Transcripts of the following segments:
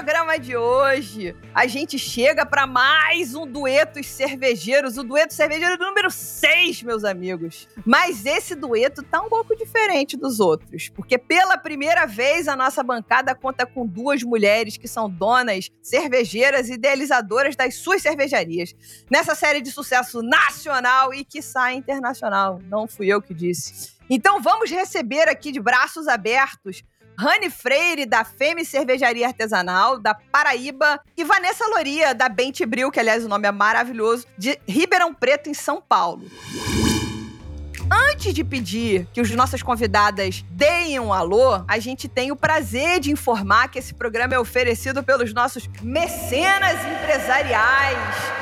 programa de hoje, a gente chega para mais um dueto cervejeiros, o dueto cervejeiro número 6, meus amigos. Mas esse dueto tá um pouco diferente dos outros, porque pela primeira vez a nossa bancada conta com duas mulheres que são donas, cervejeiras e idealizadoras das suas cervejarias. Nessa série de sucesso nacional e que sai internacional não fui eu que disse. Então vamos receber aqui de braços abertos Rani Freire, da Fêmea Cervejaria Artesanal, da Paraíba, e Vanessa Loria, da Bente Bril, que aliás o nome é maravilhoso, de Ribeirão Preto, em São Paulo. Antes de pedir que os nossas convidadas deem um alô, a gente tem o prazer de informar que esse programa é oferecido pelos nossos mecenas empresariais.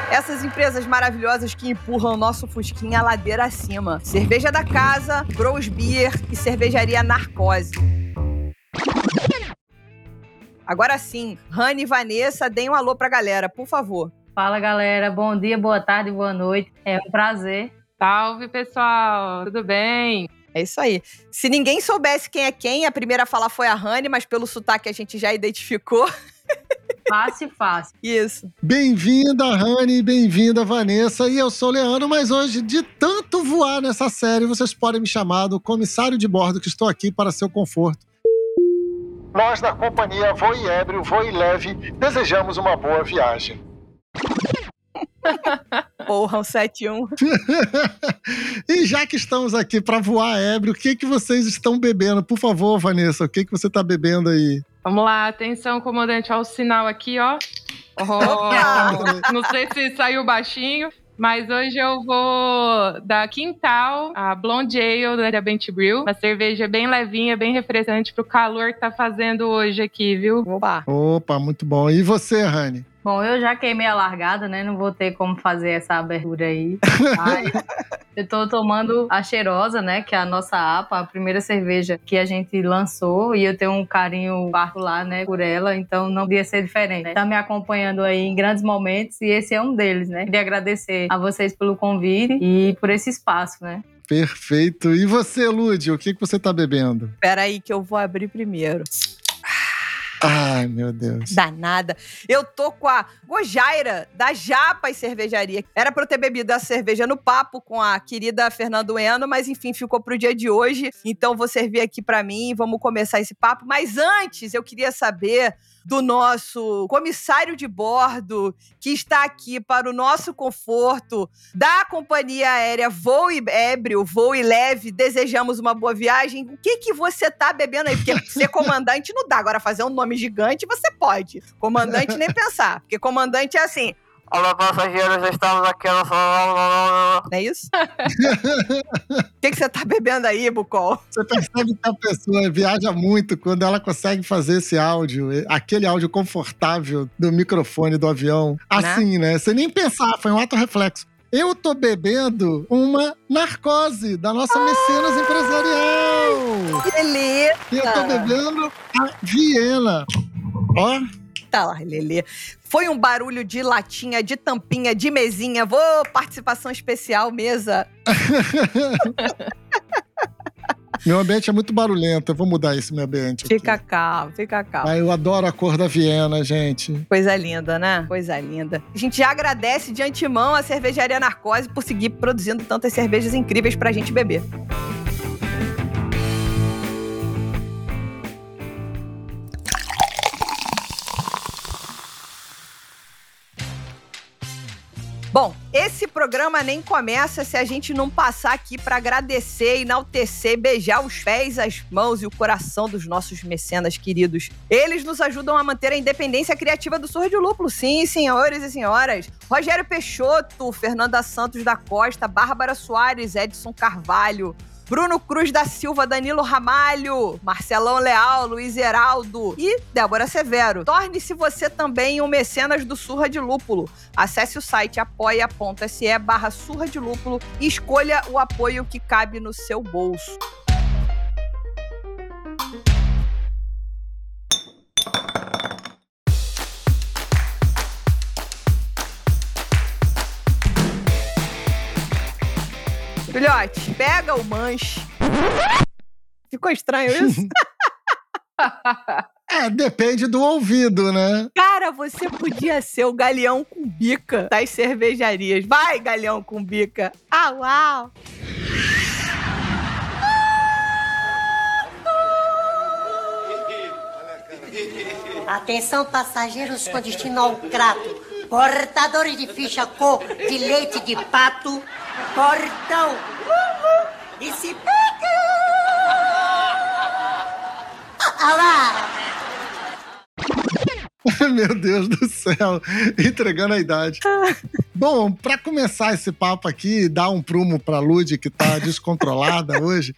Essas empresas maravilhosas que empurram o nosso Fusquinha ladeira acima. Cerveja da Casa, Bros Beer e Cervejaria Narcose. Agora sim, Rani e Vanessa, deem um alô pra galera, por favor. Fala galera, bom dia, boa tarde, boa noite. É um prazer Salve, pessoal! Tudo bem? É isso aí. Se ninguém soubesse quem é quem, a primeira a falar foi a Rani, mas pelo sotaque a gente já identificou. Fácil, fácil. Isso. Bem-vinda, Rani, bem-vinda, Vanessa. E eu sou o Leandro, mas hoje, de tanto voar nessa série, vocês podem me chamar do comissário de bordo, que estou aqui para seu conforto. Nós da companhia Voe Ébrio, Voe Leve, desejamos uma boa viagem. Porra, um 71. e já que estamos aqui para voar ébrio, o que, que vocês estão bebendo? Por favor, Vanessa, o que, que você está bebendo aí? Vamos lá, atenção, comandante, ao sinal aqui, ó. Oh, não sei se saiu baixinho, mas hoje eu vou da Quintal, a Blonde Ale da Bent Brew. Uma cerveja bem levinha, bem refrescante pro calor que tá fazendo hoje aqui, viu? Opa! Opa, muito bom. E você, Rani? Bom, eu já queimei a largada, né? Não vou ter como fazer essa abertura aí. Mas eu tô tomando a cheirosa, né? Que é a nossa APA, a primeira cerveja que a gente lançou. E eu tenho um carinho particular, né? Por ela. Então não podia ser diferente. Tá me acompanhando aí em grandes momentos. E esse é um deles, né? Queria agradecer a vocês pelo convite e por esse espaço, né? Perfeito. E você, Lud, o que, que você tá bebendo? Peraí que eu vou abrir primeiro. Ai, meu Deus. Danada. Eu tô com a Gojaira, da Japa e Cervejaria. Era pra eu ter bebido a cerveja no papo com a querida Fernando Eno, mas enfim, ficou pro dia de hoje. Então vou servir aqui para mim, vamos começar esse papo. Mas antes, eu queria saber do nosso comissário de bordo, que está aqui para o nosso conforto, da companhia aérea Voo e Ébrio, Voo e Leve, desejamos uma boa viagem. O que que você tá bebendo aí? Porque ser comandante não dá. Agora, fazer um nome gigante, você pode. Comandante, nem pensar. Porque comandante é assim, Olá, passageiros, estamos aqui no... Não é isso? O que, que você tá bebendo aí, Bucol? Você percebe que a pessoa viaja muito quando ela consegue fazer esse áudio, aquele áudio confortável do microfone do avião. Né? Assim, né? né? Você nem pensar, foi um ato reflexo. Eu tô bebendo uma narcose da nossa ah, mecenas empresarial. Beleza! Eu tô bebendo a Viena. Ó. Tá lá, Lelê. Foi um barulho de latinha, de tampinha, de mesinha. Vou, participação especial, mesa. Meu ambiente é muito barulhento, eu vou mudar esse meu ambiente. Fica aqui. calmo, fica calmo. Ah, eu adoro a cor da Viena, gente. Coisa linda, né? Coisa linda. A gente já agradece de antemão a cervejaria Narcose por seguir produzindo tantas cervejas incríveis pra gente beber. Bom, esse programa nem começa se a gente não passar aqui para agradecer, enaltecer, beijar os pés, as mãos e o coração dos nossos mecenas queridos. Eles nos ajudam a manter a independência criativa do Surdo Lúpulo. Sim, senhores e senhoras. Rogério Peixoto, Fernanda Santos da Costa, Bárbara Soares, Edson Carvalho, Bruno Cruz da Silva, Danilo Ramalho, Marcelão Leal, Luiz Heraldo e Débora Severo. Torne-se você também um mecenas do Surra de Lúpulo. Acesse o site apoia.se barra Surra de Lúpulo e escolha o apoio que cabe no seu bolso. Filhote, pega o manche. Ficou estranho isso? É, depende do ouvido, né? Cara, você podia ser o galeão com bica das cervejarias. Vai, galeão com bica. Ah, uau! Atenção, passageiros com destino ao Crato. Portadores de ficha cor de leite de pato. Portão. E se pega. Ah lá! Meu Deus do céu, entregando a idade. Bom, para começar esse papo aqui, dar um prumo pra Lud, que tá descontrolada hoje.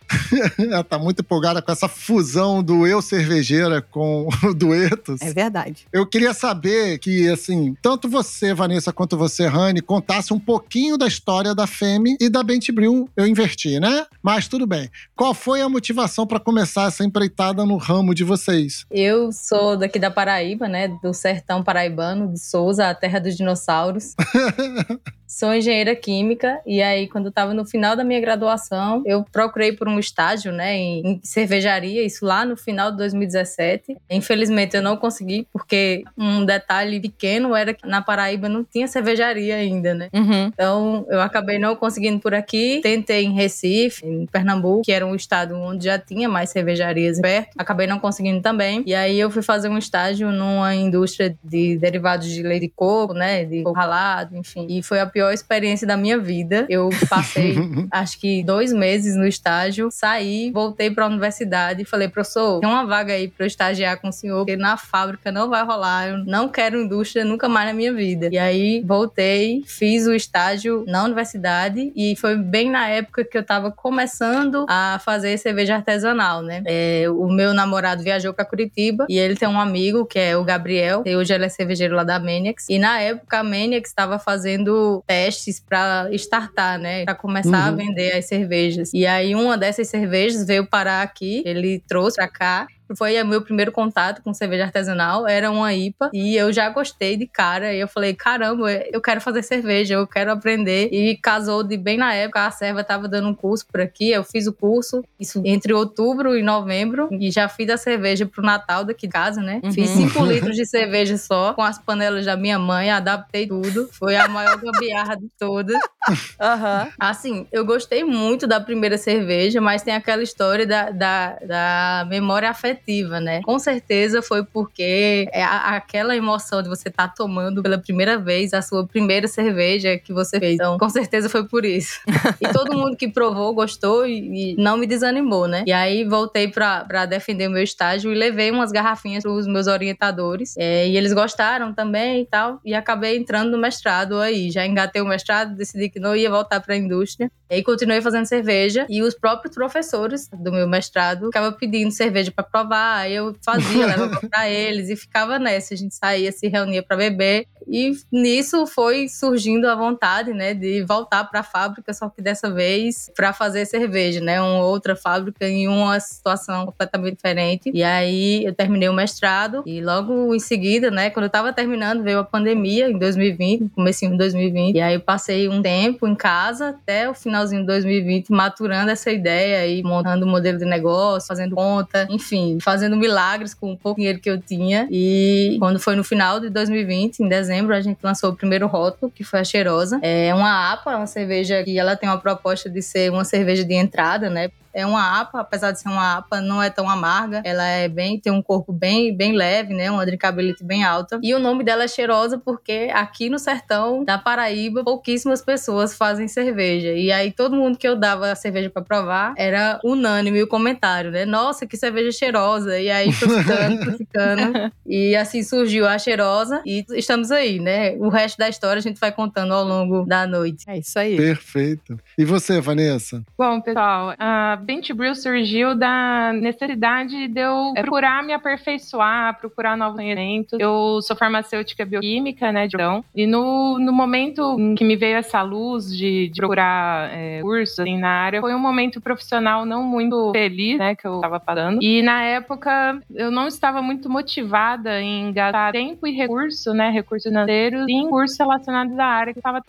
Ela tá muito empolgada com essa fusão do eu cervejeira com o duetos. É verdade. Eu queria saber que, assim, tanto você, Vanessa, quanto você, Rani, contasse um pouquinho da história da Femi e da Bent Brew. Eu inverti, né? Mas tudo bem. Qual foi a motivação para começar essa empreitada no ramo de vocês? Eu sou daqui da Paraíba, né? Do sertão paraibano, de Souza, a terra dos dinossauros. Sou engenheira química e aí quando eu estava no final da minha graduação, eu procurei por um estágio, né, em, cervejaria, isso lá no final de 2017. Infelizmente eu não consegui porque um detalhe pequeno era que na Paraíba não tinha cervejaria ainda, né? Uhum. Então eu acabei não conseguindo por aqui. Tentei em Recife, em Pernambuco, que era um estado onde já tinha mais cervejarias perto. Acabei não conseguindo também. E aí eu fui fazer um estágio numa indústria de derivados de leite de coco, né, de coco ralado, enfim. E foi a pior experiência da minha vida. Eu passei, acho que dois meses no estágio, saí, voltei para a universidade e falei, professor, tem uma vaga aí para eu estagiar com o senhor, porque na fábrica não vai rolar, eu não quero indústria nunca mais na minha vida. E aí voltei, fiz o estágio na universidade e foi bem na época que eu estava começando a fazer cerveja artesanal, né? É, o meu namorado viajou para Curitiba e ele tem um amigo que é o Gabriel, e hoje ele é cervejeiro lá da Maniacs. E na época a Maniacs estava fazendo testes para startar, né? Para começar uhum. a vender as cervejas. E aí uma dessas cervejas veio parar aqui, ele trouxe para cá foi o meu primeiro contato com cerveja artesanal, era uma IPA e eu já gostei de cara. E eu falei, caramba, eu quero fazer cerveja, eu quero aprender. E casou de bem na época, a serva tava dando um curso por aqui, eu fiz o curso, isso entre outubro e novembro, e já fiz a cerveja pro Natal daqui de casa, né? Uhum. Fiz 5 litros de cerveja só, com as panelas da minha mãe, adaptei tudo. Foi a maior gambiarra de todas. Uhum. Assim, eu gostei muito da primeira cerveja, mas tem aquela história da, da, da memória afetiva né? Com certeza foi porque é aquela emoção de você estar tá tomando pela primeira vez a sua primeira cerveja que você fez. Então, com certeza foi por isso. e todo mundo que provou gostou e, e não me desanimou, né? E aí voltei para defender o meu estágio e levei umas garrafinhas para os meus orientadores. É, e eles gostaram também e tal. E acabei entrando no mestrado aí. Já engatei o mestrado, decidi que não ia voltar para a indústria. E aí continuei fazendo cerveja. E os próprios professores do meu mestrado ficavam pedindo cerveja para provar eu fazia, levava pra eles e ficava nessa. A gente saía, se reunia para beber. E nisso foi surgindo a vontade, né, de voltar para a fábrica, só que dessa vez para fazer cerveja, né, uma outra fábrica em uma situação completamente diferente. E aí eu terminei o mestrado e logo em seguida, né, quando eu estava terminando, veio a pandemia em 2020, comecinho de 2020. E aí eu passei um tempo em casa até o finalzinho de 2020 maturando essa ideia e montando o um modelo de negócio, fazendo conta, enfim, fazendo milagres com o pouco dinheiro que eu tinha. E quando foi no final de 2020, em dezembro, a gente lançou o primeiro rótulo, que foi a Cheirosa. É uma APA, uma cerveja que ela tem uma proposta de ser uma cerveja de entrada, né? É uma APA, apesar de ser uma APA, não é tão amarga. Ela é bem, tem um corpo bem, bem leve, né? Uma drinkability bem alta. E o nome dela é cheirosa porque aqui no sertão da Paraíba, pouquíssimas pessoas fazem cerveja. E aí todo mundo que eu dava a cerveja para provar era unânime o comentário, né? Nossa, que cerveja cheirosa. E aí foi ficando, foi ficando. E assim surgiu a cheirosa e estamos aí, né? O resto da história a gente vai contando ao longo da noite. É isso aí. Perfeito. E você, Vanessa? Bom, pessoal, a Bench Brew surgiu da necessidade de eu procurar me aperfeiçoar, procurar novos conhecimentos. Eu sou farmacêutica bioquímica, né, de então, e no, no momento em que me veio essa luz de, de procurar é, cursos assim, na área, foi um momento profissional não muito feliz, né, que eu estava passando. E na época eu não estava muito motivada em gastar tempo e recurso, né, recursos financeiros em cursos relacionados à área que eu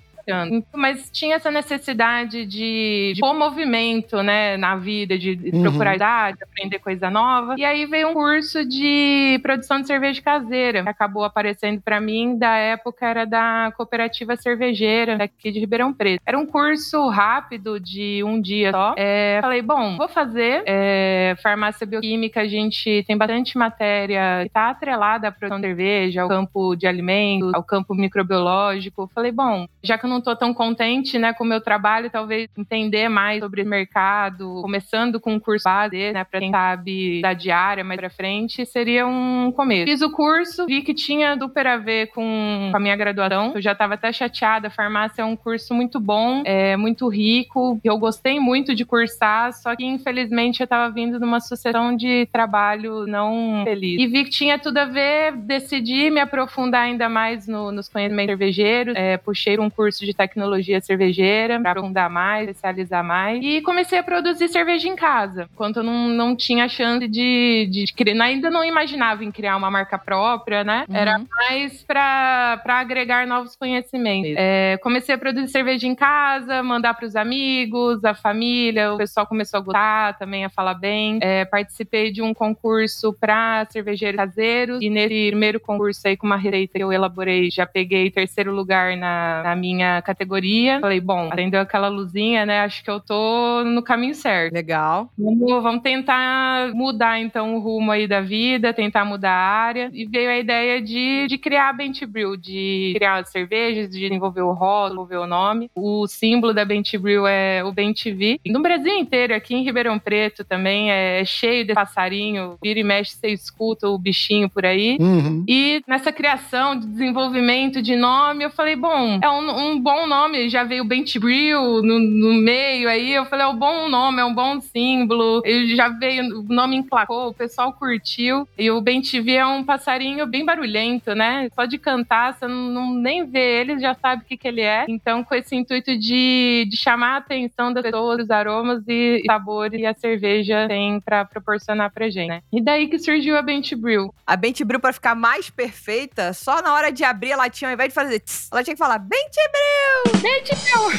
mas tinha essa necessidade de, de pôr movimento, né, na vida, de uhum. procurar idade, aprender coisa nova. E aí veio um curso de produção de cerveja caseira, que acabou aparecendo para mim da época era da cooperativa cervejeira daqui de Ribeirão Preto. Era um curso rápido de um dia só. É, falei, bom, vou fazer. É, farmácia bioquímica, a gente tem bastante matéria que está atrelada à produção de cerveja, ao campo de alimentos, ao campo microbiológico. Falei, bom, já que eu não estou tão contente né, com o meu trabalho, talvez entender mais sobre mercado, começando com um curso base, né, para quem sabe da diária mais para frente, seria um começo. Fiz o curso, vi que tinha super a ver com a minha graduação. Eu já estava até chateada. Farmácia é um curso muito bom, é muito rico. Eu gostei muito de cursar, só que infelizmente eu estava vindo de uma sucessão de trabalho não feliz. E vi que tinha tudo a ver, decidi me aprofundar ainda mais no, nos conhecimentos cervejeiros. É, puxei um curso curso de tecnologia cervejeira para aprofundar mais, especializar mais. E comecei a produzir cerveja em casa, enquanto eu não, não tinha chance de, de, de criar. Ainda não imaginava em criar uma marca própria, né? Uhum. Era mais para agregar novos conhecimentos. É, comecei a produzir cerveja em casa, mandar para os amigos, a família, o pessoal começou a gostar também, a falar bem. É, participei de um concurso para cervejeiros caseiros e nesse primeiro concurso aí com uma receita que eu elaborei, já peguei terceiro lugar na, na minha categoria. Falei, bom, acendeu aquela luzinha, né? Acho que eu tô no caminho certo. Legal. Vamos, vamos tentar mudar então o rumo aí da vida, tentar mudar a área. E veio a ideia de, de criar a Bent Brew, de criar as cervejas, de desenvolver o rótulo, desenvolver o nome. O símbolo da Bent Brew é o Bent V. No Brasil inteiro, aqui em Ribeirão Preto também, é cheio de passarinho. Vira e mexe, você escuta o bichinho por aí. Uhum. E nessa criação de desenvolvimento de nome, eu falei, bom, é um, um bom nome, já veio Bent Brew no, no, meio aí. Eu falei, é um bom nome, é um bom símbolo. Ele já veio, o nome emplacou, o pessoal curtiu. E o Bent V é um passarinho bem barulhento, né? Só de cantar, você não, não nem vê ele, já sabe o que, que ele é. Então, com esse intuito de, de chamar a atenção das pessoas, os aromas e sabores que a cerveja tem para proporcionar pra gente, né? E daí que surgiu a Bent Brew. A Bent Brew, para ficar mais perfeita, só na hora de abrir a latinha, ao invés de fazer tss, ela tinha que falar Bent Brew! Gente, meu!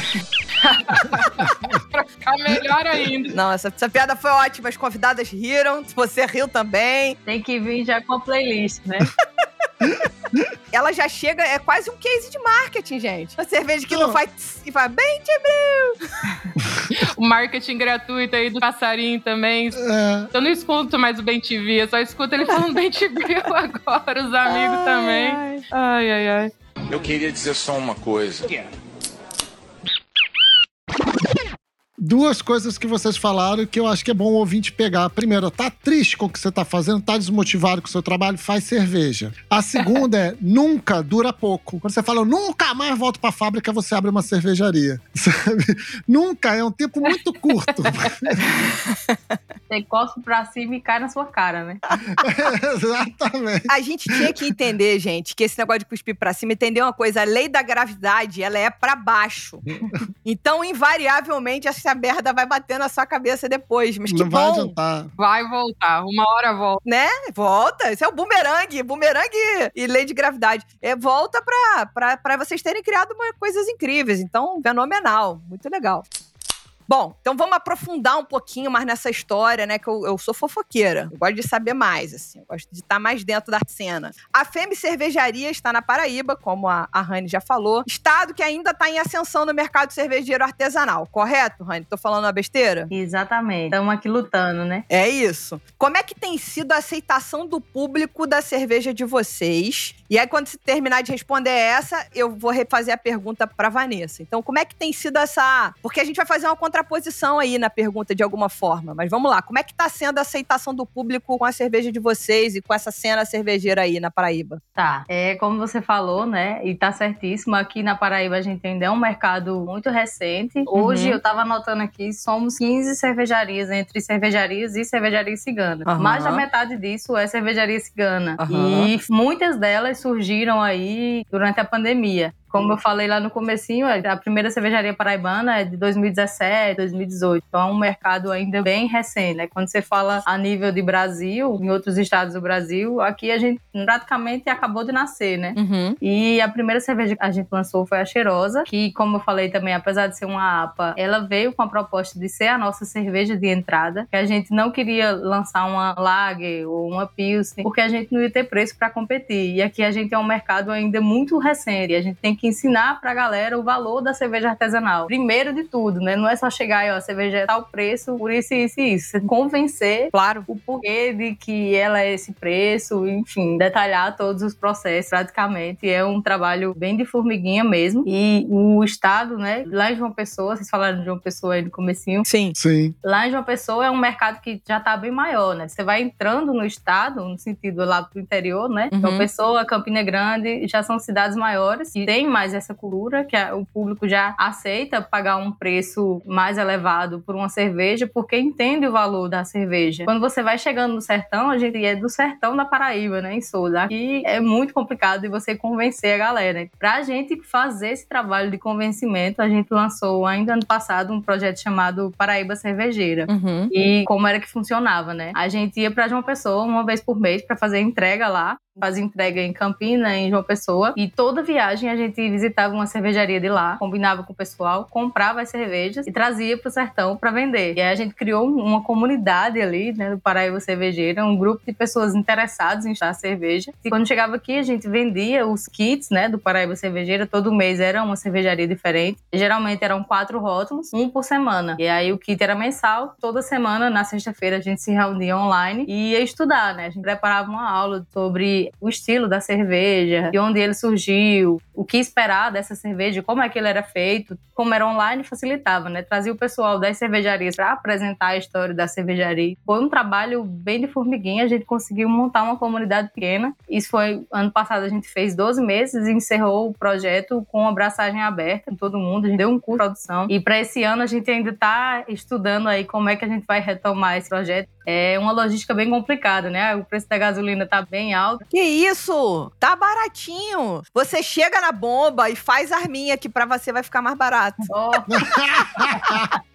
pra ficar melhor ainda. Não, essa, essa piada foi ótima. As convidadas riram. Você riu também. Tem que vir já com a playlist, né? Ela já chega, é quase um case de marketing, gente. Uma cerveja que não, não faz tss, e faz bem, O marketing gratuito aí do passarinho também. É. Eu não escuto mais o TV, eu só escuto ele falando Bem agora, os amigos ai, também. Ai, ai, ai. ai. Eu queria dizer só uma coisa. duas coisas que vocês falaram que eu acho que é bom o ouvinte pegar. Primeiro, tá triste com o que você tá fazendo, tá desmotivado com o seu trabalho, faz cerveja. A segunda é nunca dura pouco. Quando você fala nunca mais volto pra fábrica, você abre uma cervejaria. Sabe? Nunca, é um tempo muito curto. Você cospe pra cima e cai na sua cara, né? Exatamente. A gente tinha que entender, gente, que esse negócio de cuspir pra cima, entender uma coisa, a lei da gravidade, ela é pra baixo. Então, invariavelmente, essa a merda vai bater na sua cabeça depois. Mas que Não bom. vai adiantar. Vai voltar, uma hora volta. Né? Volta. Isso é o bumerangue. Bumerangue e lei de gravidade. É, volta pra, pra, pra vocês terem criado uma, coisas incríveis. Então, fenomenal. Muito legal. Bom, então vamos aprofundar um pouquinho mais nessa história, né? Que eu, eu sou fofoqueira. Eu gosto de saber mais, assim. Eu gosto de estar mais dentro da cena. A Femme Cervejaria está na Paraíba, como a, a Rani já falou. Estado que ainda está em ascensão no mercado cervejeiro artesanal, correto, Rani? Tô falando uma besteira? Exatamente. Estamos aqui lutando, né? É isso. Como é que tem sido a aceitação do público da cerveja de vocês? E aí, quando você terminar de responder essa, eu vou refazer a pergunta para Vanessa. Então, como é que tem sido essa. Porque a gente vai fazer uma contra contraposição aí na pergunta de alguma forma. Mas vamos lá, como é que tá sendo a aceitação do público com a cerveja de vocês e com essa cena cervejeira aí na Paraíba? Tá, é como você falou, né? E tá certíssimo. Aqui na Paraíba a gente ainda é um mercado muito recente. Hoje Uhum. eu tava anotando aqui, somos 15 cervejarias entre cervejarias e cervejaria cigana. Aham. Mais da metade disso é cervejaria cigana. Aham. E muitas delas surgiram aí durante a pandemia. Como eu falei lá no comecinho, a primeira cervejaria paraibana é de 2017, 2018. Então é um mercado ainda bem recente, né? Quando você fala a nível de Brasil, em outros estados do Brasil, aqui a gente praticamente acabou de nascer, né? Uhum. E a primeira cerveja que a gente lançou foi a Cheirosa, que, como eu falei também, apesar de ser uma APA, ela veio com a proposta de ser a nossa cerveja de entrada, que a gente não queria lançar uma Lager ou uma Pilsen, porque a gente não ia ter preço para competir. E aqui a gente é um mercado ainda muito recente, a gente tem que ensinar pra galera o valor da cerveja artesanal. Primeiro de tudo, né? Não é só chegar e, ó, a cerveja é tal preço, por isso, isso e isso. Você convencer Claro. o porquê de que ela é esse preço, enfim, detalhar todos os processos praticamente. É um trabalho bem de formiguinha mesmo. E o estado, né, lá em João Pessoa, vocês falaram de João Pessoa aí no comecinho, Sim. Sim. Lá em João Pessoa é um mercado que já está bem maior, né? Você vai entrando no estado, no sentido lá pro interior, né? Uhum. João Pessoa, Campina Grande, já são cidades maiores e tem mais essa cultura que o público já aceita pagar um preço mais elevado por uma cerveja porque entende o valor da cerveja. Quando você vai chegando no sertão, a gente é do sertão da Paraíba, né? Em Souza. Aqui é muito complicado de você convencer a galera. Pra gente fazer esse trabalho de convencimento, a gente lançou ainda ano passado um projeto chamado Paraíba Cervejeira. Uhum. E como era que funcionava, né? A gente ia pra João Pessoa uma vez por mês pra fazer entrega lá. Fazia entrega em Campina, em João Pessoa. E toda viagem a gente visitava uma cervejaria de lá, combinava com o pessoal, comprava as cervejas e trazia pro sertão pra vender. E aí a gente criou um, uma comunidade ali, né, do Paraíba Cervejeira, um grupo de pessoas interessadas em estar cerveja. E quando chegava aqui, a gente vendia os kits, né, do Paraíba Cervejeira. Todo mês era uma cervejaria diferente. Geralmente eram quatro rótulos, um por semana. E aí o kit era mensal. Toda semana, na sexta-feira, a gente se reunia online e ia estudar, né? A gente preparava uma aula sobre o estilo da cerveja, de onde ele surgiu, o que esperar dessa cerveja, como é que ele era feito. Como era online, facilitava, né? Trazia o pessoal das cervejarias para apresentar a história da cervejaria. Foi um trabalho bem de formiguinha, a gente conseguiu montar uma comunidade pequena. Isso foi ano passado, a gente fez 12 meses e encerrou o projeto com abraçagem aberta em todo mundo. A gente deu um curso de produção. E para esse ano a gente ainda está estudando aí como é que a gente vai retomar esse projeto. É uma logística bem complicada, né? O preço da gasolina tá bem alto. Que isso? Tá baratinho. Você chega na bomba e faz arminha que pra você vai ficar mais barato. Ó,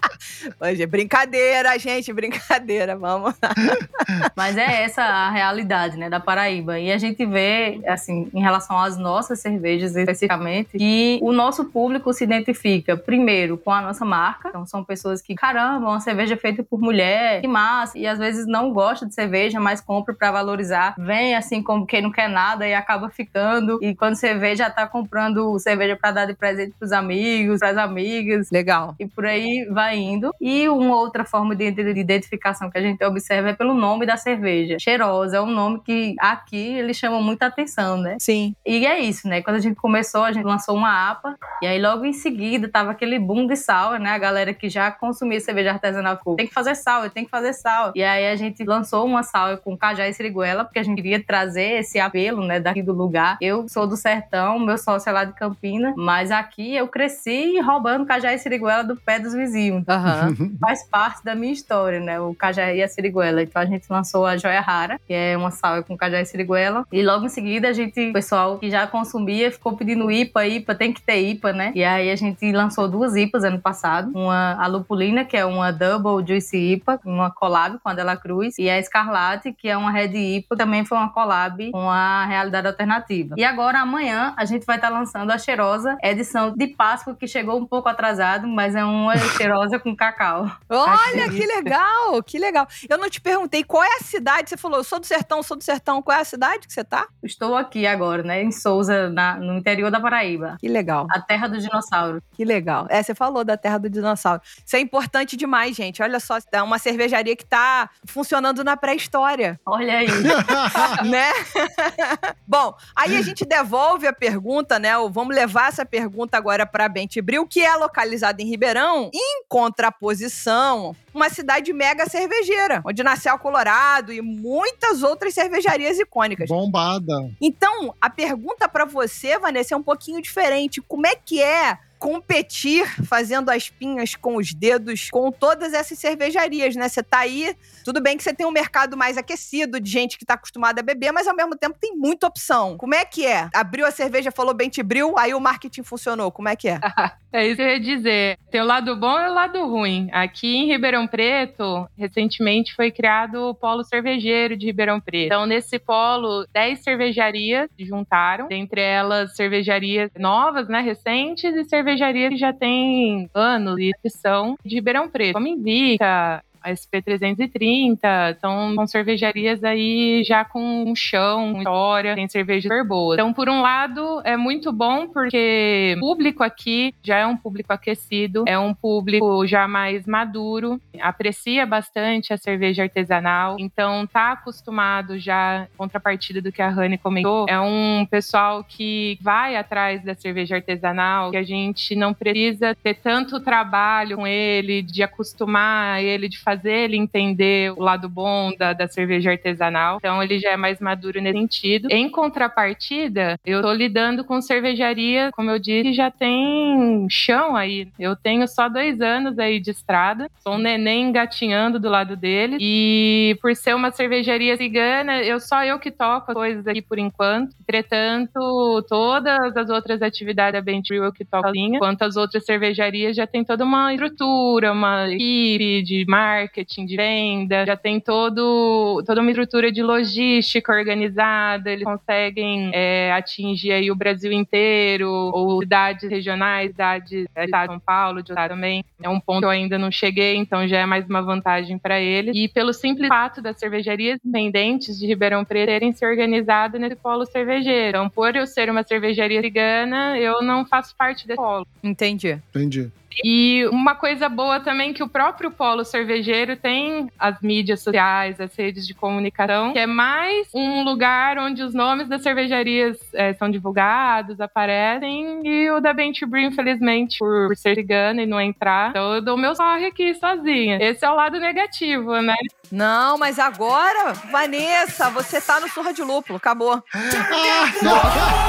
Hoje, brincadeira, gente, brincadeira. Vamos. Mas é essa a realidade, né, da Paraíba. E a gente vê, assim, em relação às nossas cervejas especificamente, que o nosso público se identifica, primeiro, com a nossa marca. Então, são pessoas que, caramba, uma cerveja feita por mulher, que massa. E às vezes não gosta de cerveja, mas compra pra valorizar. Vem, assim, como quem não quer nada e acaba ficando. E quando você vê, já tá comprando cerveja pra dar de presente pros amigos, pras amigas Legal. e por aí vai indo. E uma outra forma de de identificação que a gente observa é pelo nome da cerveja. Cheirosa é um nome que aqui ele chama muita atenção, né? Sim. E é isso, né? Quando a gente começou, a gente lançou uma APA, e aí logo em seguida tava aquele boom de sal, né? A galera que já consumia cerveja artesanal ficou, tem que fazer sal, tenho que fazer sal. E aí a gente lançou uma sal com cajá e siriguela, porque a gente queria trazer esse apelo, né, daqui do lugar. Eu sou do sertão, meu sócio é lá de Campina, mas aqui eu cresci roubando cajá e siriguela do pé dos vizinhos Aham. faz parte da minha história, né? O cajá e a siriguela. Então a gente lançou a Joia Rara, que é uma sal com cajá e siriguela. E logo em seguida a gente, o pessoal que já consumia, ficou pedindo IPA, IPA, tem que ter IPA, né? E aí a gente lançou duas IPAs ano passado. Uma a Lupulina, que é uma Double Juicy IPA, uma collab com a Dela Cruz. E a Escarlate, que é uma Red IPA, também foi uma collab com a Realidade Alternativa. E agora, amanhã, a gente vai estar lançando a Cheirosa, edição de Páscoa, que chegou um pouco atrasado, mas é uma cheirosa com cacau. Olha que legal, que legal. Eu não te perguntei qual é a cidade. Você falou, eu sou do sertão, sou do sertão. Qual é a cidade que você tá? Estou aqui agora, né, em Souza, na- no interior da Paraíba. Que legal, A terra do dinossauro. que legal. É, você falou da terra do dinossauro. Isso é importante demais, gente. Olha só, é uma cervejaria que tá funcionando na pré-história, Olha aí. né? Bom, aí a gente devolve a pergunta, né? Ou vamos levar essa pergunta agora para Bentibril, que é localizada em Ribeirão. Em contraposição, uma cidade mega cervejeira, onde nasceu a Colorado e muitas outras cervejarias icônicas. Bombada. Então, a pergunta para você, Vanessa, é um pouquinho diferente. Como é que é competir fazendo as pinhas com os dedos com todas essas cervejarias, né? Você tá aí, tudo bem que você tem um mercado mais aquecido de gente que tá acostumada a beber, mas ao mesmo tempo tem muita opção. Como é que é? Abriu a cerveja, falou bem bril, aí o marketing funcionou. Como é que é? é isso que eu ia dizer. Tem o lado bom e o lado ruim. Aqui em Ribeirão Preto, recentemente foi criado o Polo Cervejeiro de Ribeirão Preto. Então, nesse polo, 10 cervejarias se juntaram, dentre elas cervejarias novas, né, recentes, e cervejarias cervejaria que já tem anos e são de Ribeirão Preto, como Invicta, a SP330, então são cervejarias aí já com um chão, história, tem cervejas super boas. Então, por um lado, é muito bom porque o público aqui já é um público aquecido, é um público já mais maduro, aprecia bastante a cerveja artesanal, então tá acostumado já, contrapartida do que a Rani comentou, é um pessoal que vai atrás da cerveja artesanal, que a gente não precisa ter tanto trabalho com ele, de acostumar ele, de fazer ele entender o lado bom da, da cerveja artesanal. Então ele já é mais maduro nesse sentido. Em contrapartida, eu tô lidando com cervejaria, como eu disse, já tem chão aí. Eu tenho só dois anos aí de estrada. Sou um neném engatinhando do lado dele. E por ser uma cervejaria cigana, eu só eu que toco as coisas aqui por enquanto. Entretanto, todas as outras atividades da Bent eu que toco linha. Quanto as outras cervejarias já tem toda uma estrutura, uma equipe de marketing marketing, de venda, já tem todo, toda uma estrutura de logística organizada, eles conseguem é, atingir aí o Brasil inteiro, ou cidades regionais, cidades é, de São Paulo, de Estado também. É um ponto que eu ainda não cheguei, então já é mais uma vantagem para eles. E pelo simples fato das cervejarias independentes de Ribeirão Preto terem se organizado nesse polo cervejeiro. Então, por eu ser uma cervejaria cigana, eu não faço parte desse polo. Entendi. Entendi. E uma coisa boa também que o próprio polo cervejeiro tem as mídias sociais, as redes de comunicação, que é mais um lugar onde os nomes das cervejarias é, são divulgados, aparecem, e o da Bench Brew, infelizmente, por, por ser cigana e não entrar, então eu dou meu corre aqui sozinha. Esse é o lado negativo, né? Não, mas agora, Vanessa, você tá no Surra de Lúpulo, acabou.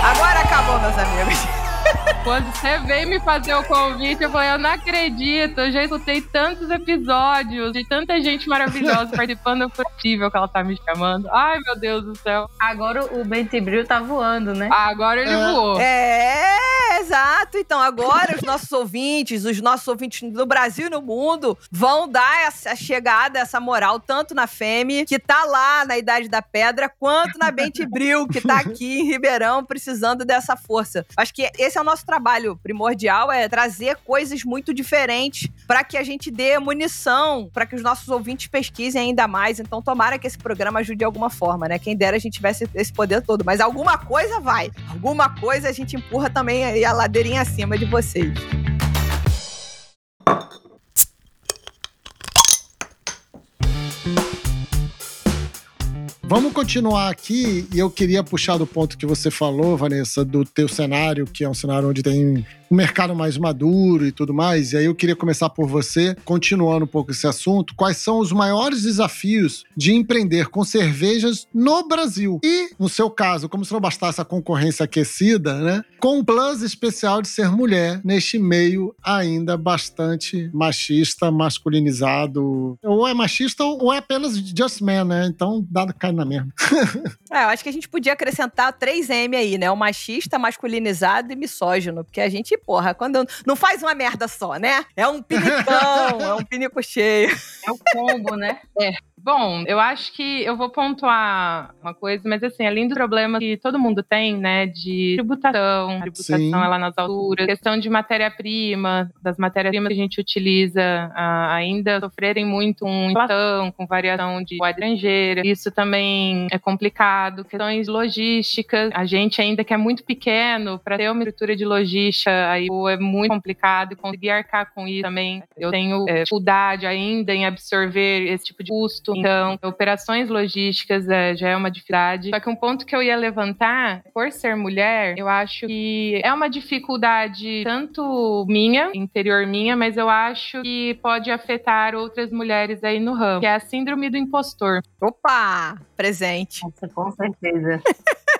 agora acabou, meus amigos. Quando você veio me fazer o convite, eu falei, eu não acredito, eu já escutei tantos episódios de tanta gente maravilhosa participando, foi possível que ela tá me chamando. Ai, meu Deus do céu. Agora o Bentibril tá voando, né? Agora ele é. voou. É, exato. Então, agora os nossos ouvintes, os nossos ouvintes do Brasil e no mundo, vão dar essa chegada, essa moral, tanto na Femi, que tá lá na Idade da Pedra, quanto na Bentibril, que tá aqui em Ribeirão, precisando dessa força. Acho que esse é o nosso trabalho primordial, é trazer coisas muito diferentes para que a gente dê munição, para que os nossos ouvintes pesquisem ainda mais. Então, tomara que esse programa ajude de alguma forma, né? Quem dera a gente tivesse esse poder todo. Mas alguma coisa vai. Alguma coisa a gente empurra também a ladeirinha acima de vocês. Vamos continuar aqui e eu queria puxar do ponto que você falou, Vanessa, do teu cenário, que é um cenário onde tem um mercado mais maduro e tudo mais. E aí eu queria começar por você, continuando um pouco esse assunto. Quais são os maiores desafios de empreender com cervejas no Brasil? E, no seu caso, como se não bastasse a concorrência aquecida, né? Com um plus especial de ser mulher neste meio ainda bastante machista, masculinizado. Ou é machista ou é apenas just man, né? Então, dado cai na mesma. é, eu acho que a gente podia acrescentar 3M aí, né? O machista, masculinizado e misógino. Porque a gente porra, quando não faz uma merda só, né? É um pinicão, é um pinico cheio. É o combo, né? É. Bom, eu acho que eu vou pontuar uma coisa, mas assim, além do problema que todo mundo tem, né, de tributação, tributação Sim. lá nas alturas, questão de matéria-prima, das matérias-primas que a gente utiliza uh, ainda sofrerem muito com inflação, com variação de moeda estrangeira, isso também é complicado. Questões logísticas, a gente ainda que é muito pequeno, para ter uma estrutura de logística, aí é muito complicado e conseguir arcar com isso também. Eu tenho é, dificuldade ainda em absorver esse tipo de custo custo. Então, operações logísticas é, já é uma dificuldade. Só que um ponto que eu ia levantar, por ser mulher, eu acho que é uma dificuldade tanto minha, interior minha, mas eu acho que pode afetar outras mulheres aí no ramo, que é a síndrome do impostor. Opa! Presente. Nossa, com certeza.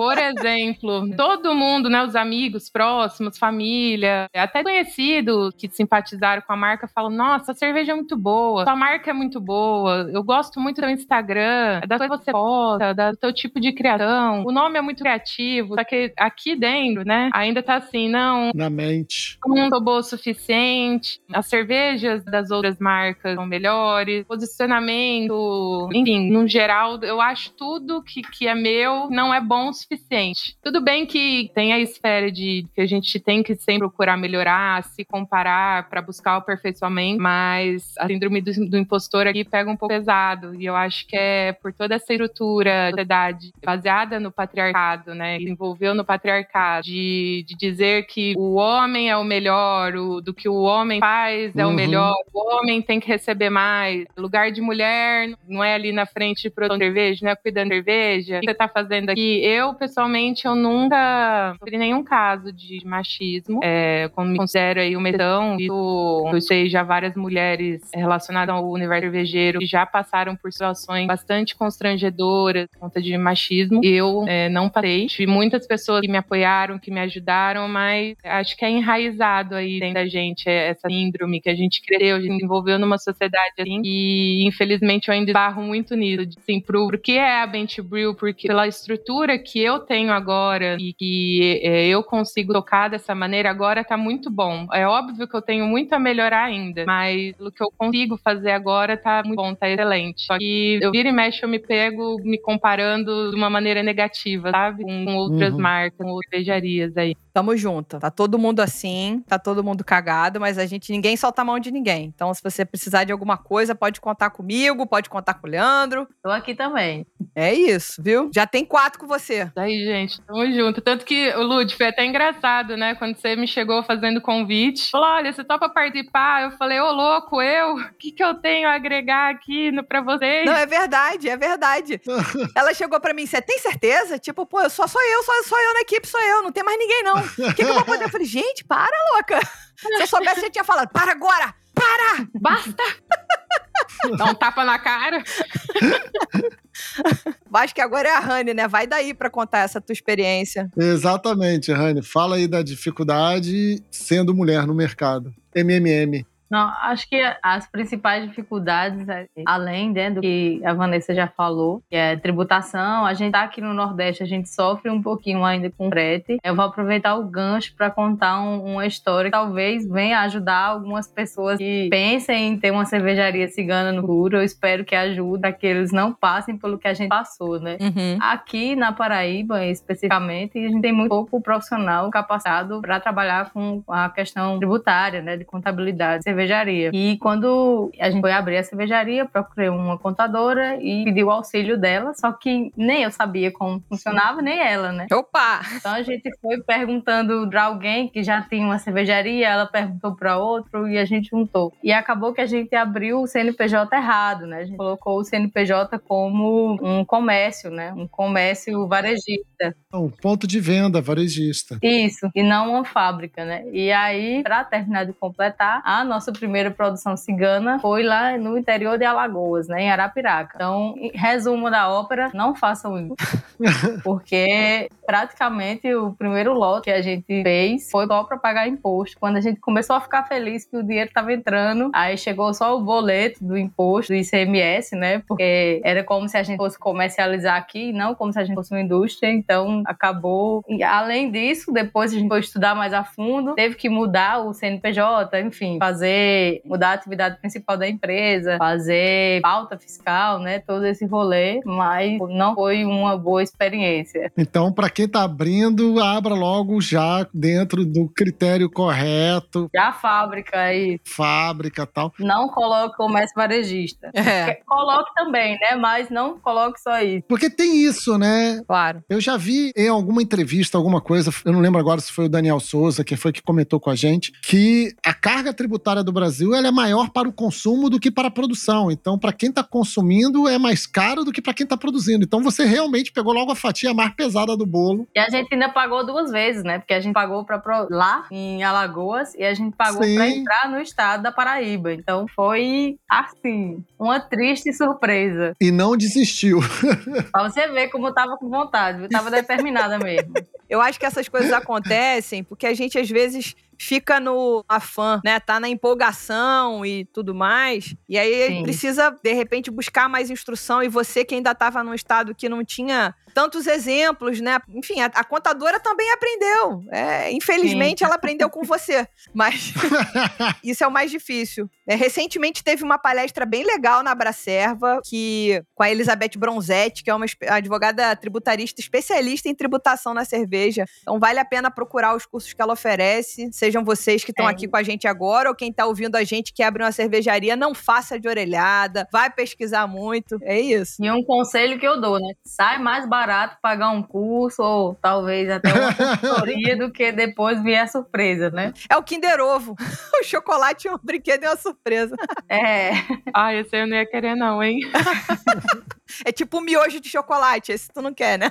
Por exemplo, todo mundo, né, os amigos próximos, família, até conhecidos que simpatizaram com a marca falam: "Nossa, a cerveja é muito boa, a marca é muito boa. Eu gosto muito do Instagram, da coisa que você posta, do teu tipo de criação. O nome é muito criativo". Só que aqui dentro, né, ainda tá assim, não, Na mente. não sou boa o suficiente. As cervejas das outras marcas são melhores. Posicionamento, enfim, no geral, eu acho tudo que, que é meu não é bom o suficiente. Tudo bem que tem a esfera de que a gente tem que sempre procurar melhorar, se comparar para buscar o aperfeiçoamento, mas a síndrome do, do impostor aqui pega um pouco pesado. E eu acho que é por toda essa estrutura da sociedade baseada no patriarcado, né? Que envolveu no patriarcado, de, de dizer que o homem é o melhor, o, do que o homem faz é Uhum. o melhor, o homem tem que receber mais. Lugar de mulher não é ali na frente produção de cerveja, não é cuidando de cerveja. O que você tá fazendo aqui? Eu, pessoalmente, eu nunca sofri nenhum caso de machismo. É, como me considero aí exceção, isso, eu sei já várias mulheres relacionadas ao universo cervejeiro que já passaram por situações bastante constrangedoras por conta de machismo. Eu é, não passei. Tive muitas pessoas que me apoiaram, que me ajudaram, mas acho que é enraizado aí dentro da gente essa síndrome que a gente cresceu, a gente se envolveu numa sociedade assim e infelizmente eu ainda barro muito nisso, assim, pro, pro que é a Bench Brew, porque pela estrutura que eu tenho agora e que é, eu consigo tocar dessa maneira agora tá muito bom. É óbvio que eu tenho muito a melhorar ainda, mas o que eu consigo fazer agora tá muito bom, tá excelente. Só que eu vira e mexe, eu me pego me comparando de uma maneira negativa, sabe? Com, com outras Uhum. marcas, com outras cervejarias aí. Tamo junto. Tá todo mundo assim, tá todo mundo cagado, mas a gente, ninguém solta a mão de ninguém. Então, se você precisar de alguma coisa, pode contar comigo, pode contar com o Leandro. Tô aqui também. É isso, viu? Já tem quatro com você. Daí, gente, tamo junto. Tanto que, o Lud, foi até engraçado, né? Quando você me chegou fazendo convite, falou: olha, você topa participar? Eu falei, ô louco, eu? O que, que eu tenho a agregar aqui no, pra vocês? Não, é verdade, é verdade. Ela chegou pra mim, você tem certeza? Tipo, pô, só sou eu, só sou eu na equipe, sou eu, não tem mais ninguém, não. O que, que eu vou poder? Eu falei, gente, para, louca. Se eu soubesse, eu tinha falado, para agora! Para! Basta! Dá um tapa na cara. Acho que agora é a Rani, né? Vai daí pra contar essa tua experiência. Exatamente, Rani. Fala aí da dificuldade sendo mulher no mercado. MMM. Não, acho que as principais dificuldades, é, além né, do que a Vanessa já falou, que é tributação, a gente tá aqui no Nordeste, a gente sofre um pouquinho ainda com frete. Eu vou aproveitar o gancho para contar um- uma história que talvez venha ajudar algumas pessoas que pensem em ter uma cervejaria cigana no futuro. Eu espero que ajude para que eles não passem pelo que a gente passou, né? Uhum. Aqui na Paraíba, especificamente, a gente tem muito pouco profissional capacitado para trabalhar com a questão tributária, né, de contabilidade, cervejaria. E quando a gente foi abrir a cervejaria, procurei uma contadora e pedi o auxílio dela, só que nem eu sabia como funcionava, nem ela, né? Opa! Então a gente foi perguntando para alguém que já tinha uma cervejaria, ela perguntou para outro e a gente juntou. E acabou que a gente abriu o CNPJ errado, né? A gente colocou o CNPJ como um comércio, né? Um comércio varejista. Um ponto de venda, varejista. Isso, e não uma fábrica, né? E aí, para terminar de completar, a nossa primeira produção cigana foi lá no interior de Alagoas, né, em Arapiraca. Então, resumo da ópera, não façam isso. Porque praticamente o primeiro lote que a gente fez foi só para pagar imposto. Quando a gente começou a ficar feliz que o dinheiro estava entrando, aí chegou só o boleto do imposto, do ICMS, né? Porque era como se a gente fosse comercializar aqui, não como se a gente fosse uma indústria. Então acabou. E, além disso, depois a gente foi estudar mais a fundo, teve que mudar o CNPJ, enfim, fazer mudar a atividade principal da empresa, fazer pauta fiscal, né? Todo esse rolê, mas não foi uma boa experiência. Então, para quem tá abrindo, abra logo já dentro do critério correto, Já a fábrica aí fábrica tal. não coloque comércio varejista. É, Coloque também, né? Mas não coloque só isso. Porque tem isso, né? claro. Eu já vi em alguma entrevista, alguma coisa, eu não lembro agora se foi o Daniel Souza, que foi que comentou com a gente, que a carga tributária do do Brasil ela é maior para o consumo do que para a produção. Então, para quem está consumindo, é mais caro do que para quem está produzindo. Então, você realmente pegou logo a fatia mais pesada do bolo. E a gente ainda pagou duas vezes, né? Porque a gente pagou para lá em Alagoas e a gente pagou para entrar no estado da Paraíba. Então, foi assim, uma triste surpresa. E não desistiu. pra você ver como eu tava com vontade, eu tava determinada mesmo. Eu acho que essas coisas acontecem porque a gente às vezes fica no afã, né? Tá na empolgação e tudo mais. E aí Sim. precisa, de repente, buscar mais instrução. E você que ainda estava num estado que não tinha tantos exemplos, né? Enfim, a, a contadora também aprendeu. É, infelizmente, Sim. ela aprendeu com você. Mas isso é o mais difícil. É, recentemente teve uma palestra bem legal na Abracerva, que, com a Elizabeth Bronzetti, que é uma advogada tributarista especialista em tributação na cerveja. Então vale a pena procurar os cursos que ela oferece. Sejam vocês que estão é. aqui com a gente agora ou quem está ouvindo a gente que abre uma cervejaria, não faça de orelhada, vai pesquisar muito. É isso. E um conselho que eu dou, né? Sai mais barato pagar um curso ou talvez até uma consultoria do que depois vier a surpresa, né? É o Kinder Ovo. O chocolate é um brinquedo e uma surpresa. É. Ah, esse eu não ia querer não, hein? É tipo um miojo de chocolate, esse tu não quer, né?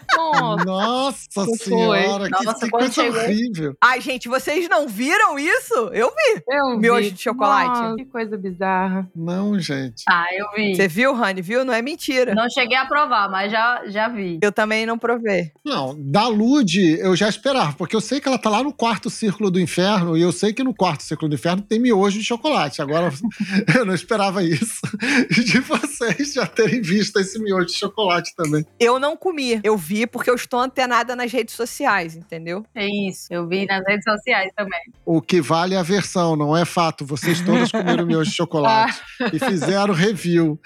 Nossa, senhora, que, Nossa, que coisa chegou... horrível. Ai, gente, vocês não viram isso? Eu vi. Eu miojo vi. de chocolate. Nossa, que coisa bizarra. Não, gente. Ah, eu vi. Você viu, Rani? Viu? Não é mentira. Não cheguei a provar, mas já, já vi. Eu também não provei. Não, da Lude eu já esperava, porque eu sei que ela tá lá no quarto círculo do inferno e eu sei que no quarto círculo do inferno tem miojo de chocolate. Agora, eu não esperava isso de vocês já terem visto esse miojo miojo de chocolate também. Eu não comi. Eu vi porque eu estou antenada nas redes sociais, entendeu? É isso. Eu vi nas redes sociais também. O que vale é a versão, não é fato. Vocês todos comeram miojo de chocolate e fizeram review.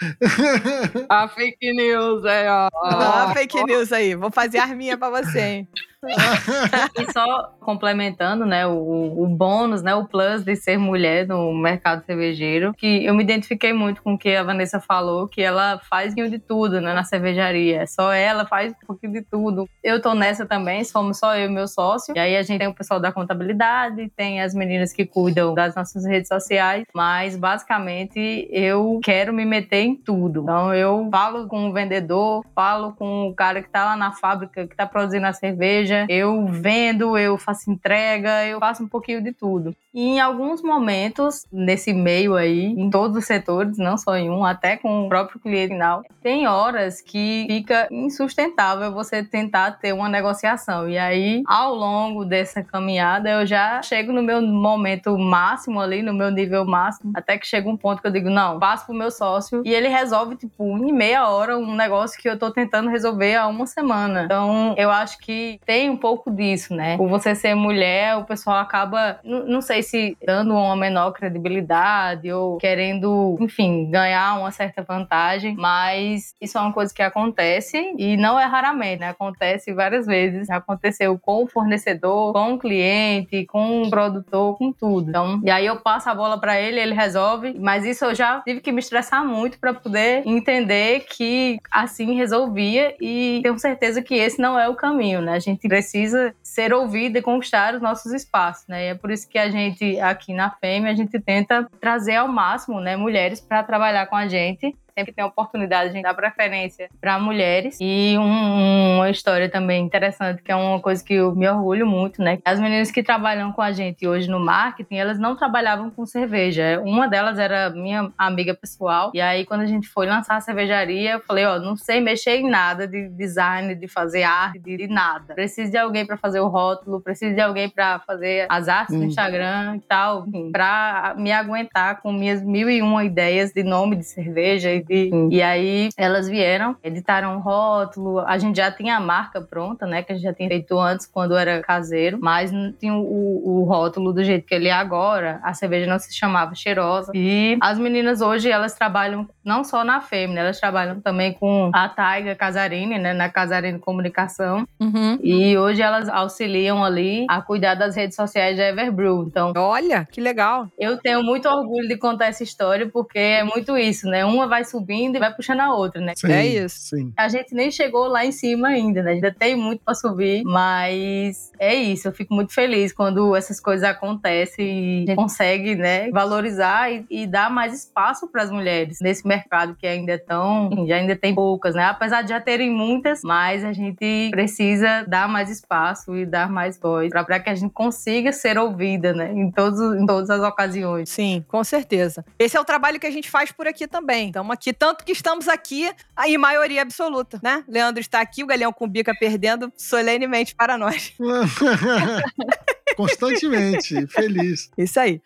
A fake news aí, ó. Ah, a fake news aí. Vou fazer a arminha pra você, hein? e só complementando, né, o, o, bônus, né, o plus de ser mulher no mercado cervejeiro, que eu me identifiquei muito com o que a Vanessa falou, que ela faz de tudo, né, na cervejaria. Só ela faz um pouquinho de tudo. Eu tô nessa também, somos só eu e meu sócio. E aí a gente tem o pessoal da contabilidade, tem as meninas que cuidam das nossas redes sociais, mas basicamente eu quero me meter em tudo. Então eu falo com o vendedor, falo com o cara que tá lá na fábrica, que tá produzindo a cerveja, eu vendo, eu faço entrega, eu faço um pouquinho de tudo. E em alguns momentos, nesse meio aí, em todos os setores, não só em um, até com o próprio cliente final, tem horas que fica insustentável você tentar ter uma negociação. E aí, ao longo dessa caminhada, eu já chego no meu momento máximo ali, no meu nível máximo, até que chega um ponto que eu digo, não, passo pro meu sócio e ele resolve, tipo, em meia hora um negócio que eu tô tentando resolver há uma semana. Então, eu acho que tem tem um pouco disso, né? Por você ser mulher, o pessoal acaba, não sei se dando uma menor credibilidade ou querendo, enfim, ganhar uma certa vantagem, mas isso é uma coisa que acontece e não é raramente, né? Acontece várias vezes. Aconteceu com o fornecedor, com o cliente, com o produtor, com tudo. Então, e aí eu passo a bola para ele, ele resolve, mas isso eu já tive que me estressar muito para poder entender que assim resolvia e tenho certeza que esse não é o caminho, né? A gente precisa ser ouvida e conquistar os nossos espaços, né? E é por isso que a gente aqui na Fêmea a gente tenta trazer ao máximo, né, mulheres para trabalhar com a gente sempre tem a oportunidade, a gente dá preferência para mulheres. E um, uma história também interessante, que é uma coisa que eu me orgulho muito, né? As meninas que trabalham com a gente hoje no marketing, elas não trabalhavam com cerveja. Uma delas era minha amiga pessoal. E aí, quando a gente foi lançar a cervejaria, eu falei: Ó, não sei mexer em nada de design, de fazer arte, de, de nada. Preciso de alguém para fazer o rótulo, preciso de alguém para fazer as artes hum. no Instagram e tal, pra me aguentar com minhas mil e uma ideias de nome de cerveja e e aí elas vieram, editaram um rótulo. A gente já tinha a marca pronta, né? Que a gente já tinha feito antes quando era caseiro, mas não tinha o, o rótulo do jeito que ele é agora. A cerveja não se chamava cheirosa. E as meninas hoje elas trabalham não só na Fêmea, elas trabalham também com a Taiga Casarini, né, na Casarini Comunicação. Uhum. E hoje elas auxiliam ali a cuidar das redes sociais da Everbrew. Então, Olha, que legal. eu tenho muito orgulho de contar essa história, porque é muito isso, né? Uma vai subindo e vai puxando a outra, né? Sim, É isso. Sim. A gente nem chegou lá em cima ainda, né? Ainda tem muito para subir, mas é isso. Eu fico muito feliz quando essas coisas acontecem e a gente consegue, né, valorizar e, e dar mais espaço para as mulheres nesse mercado que ainda é tão, já ainda tem poucas, né? Apesar de já terem muitas, mas a gente precisa dar mais espaço e dar mais voz para que a gente consiga ser ouvida, né? Em, todos, em todas as ocasiões. Sim, com certeza. Esse é o trabalho que a gente faz por aqui também. Estamos aqui, tanto que estamos aqui em maioria absoluta, né? Leandro está aqui, o Galeão com bica perdendo solenemente para nós. Constantemente, feliz. Isso aí.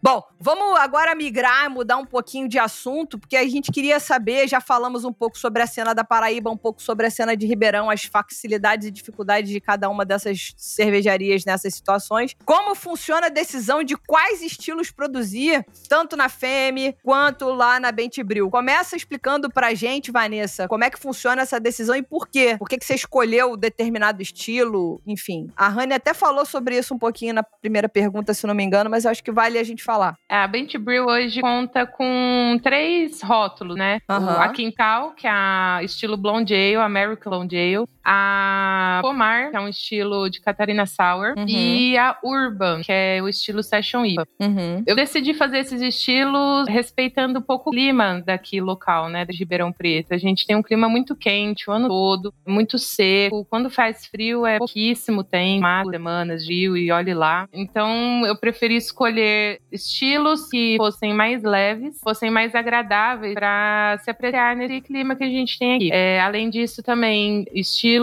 Bom, vamos agora migrar, mudar um pouquinho de assunto, porque a gente queria saber, já falamos um pouco sobre a cena da Paraíba, um pouco sobre a cena de Ribeirão, as facilidades e dificuldades de cada uma dessas cervejarias nessas situações. Como funciona a decisão de quais estilos produzir, tanto na FEME quanto lá na Bentibril? Começa explicando pra gente, Vanessa, como é que funciona essa decisão e por quê? Por que, que você escolheu determinado estilo? Enfim, a Rani até falou sobre isso um pouquinho na primeira pergunta, se não me engano, mas eu acho que vale a gente falar. A Bent Brew hoje conta com três rótulos, né? O- Aham. A Quintal, que é a estilo Blonde Ale, American Blonde Ale. A Pomar, que é um estilo de Catarina Sour. Uhum. E a Urban, que é o estilo Session IPA. Uhum. Eu decidi fazer esses estilos respeitando um pouco o clima daqui local, né, de Ribeirão Preto. A gente tem um clima muito quente o ano todo, muito seco. Quando faz frio é pouquíssimo tempo, quatro semanas, Gil, e olhe lá. Então eu preferi escolher estilos que fossem mais leves, fossem mais agradáveis para se apreciar nesse clima que a gente tem aqui. É, além disso, também estilos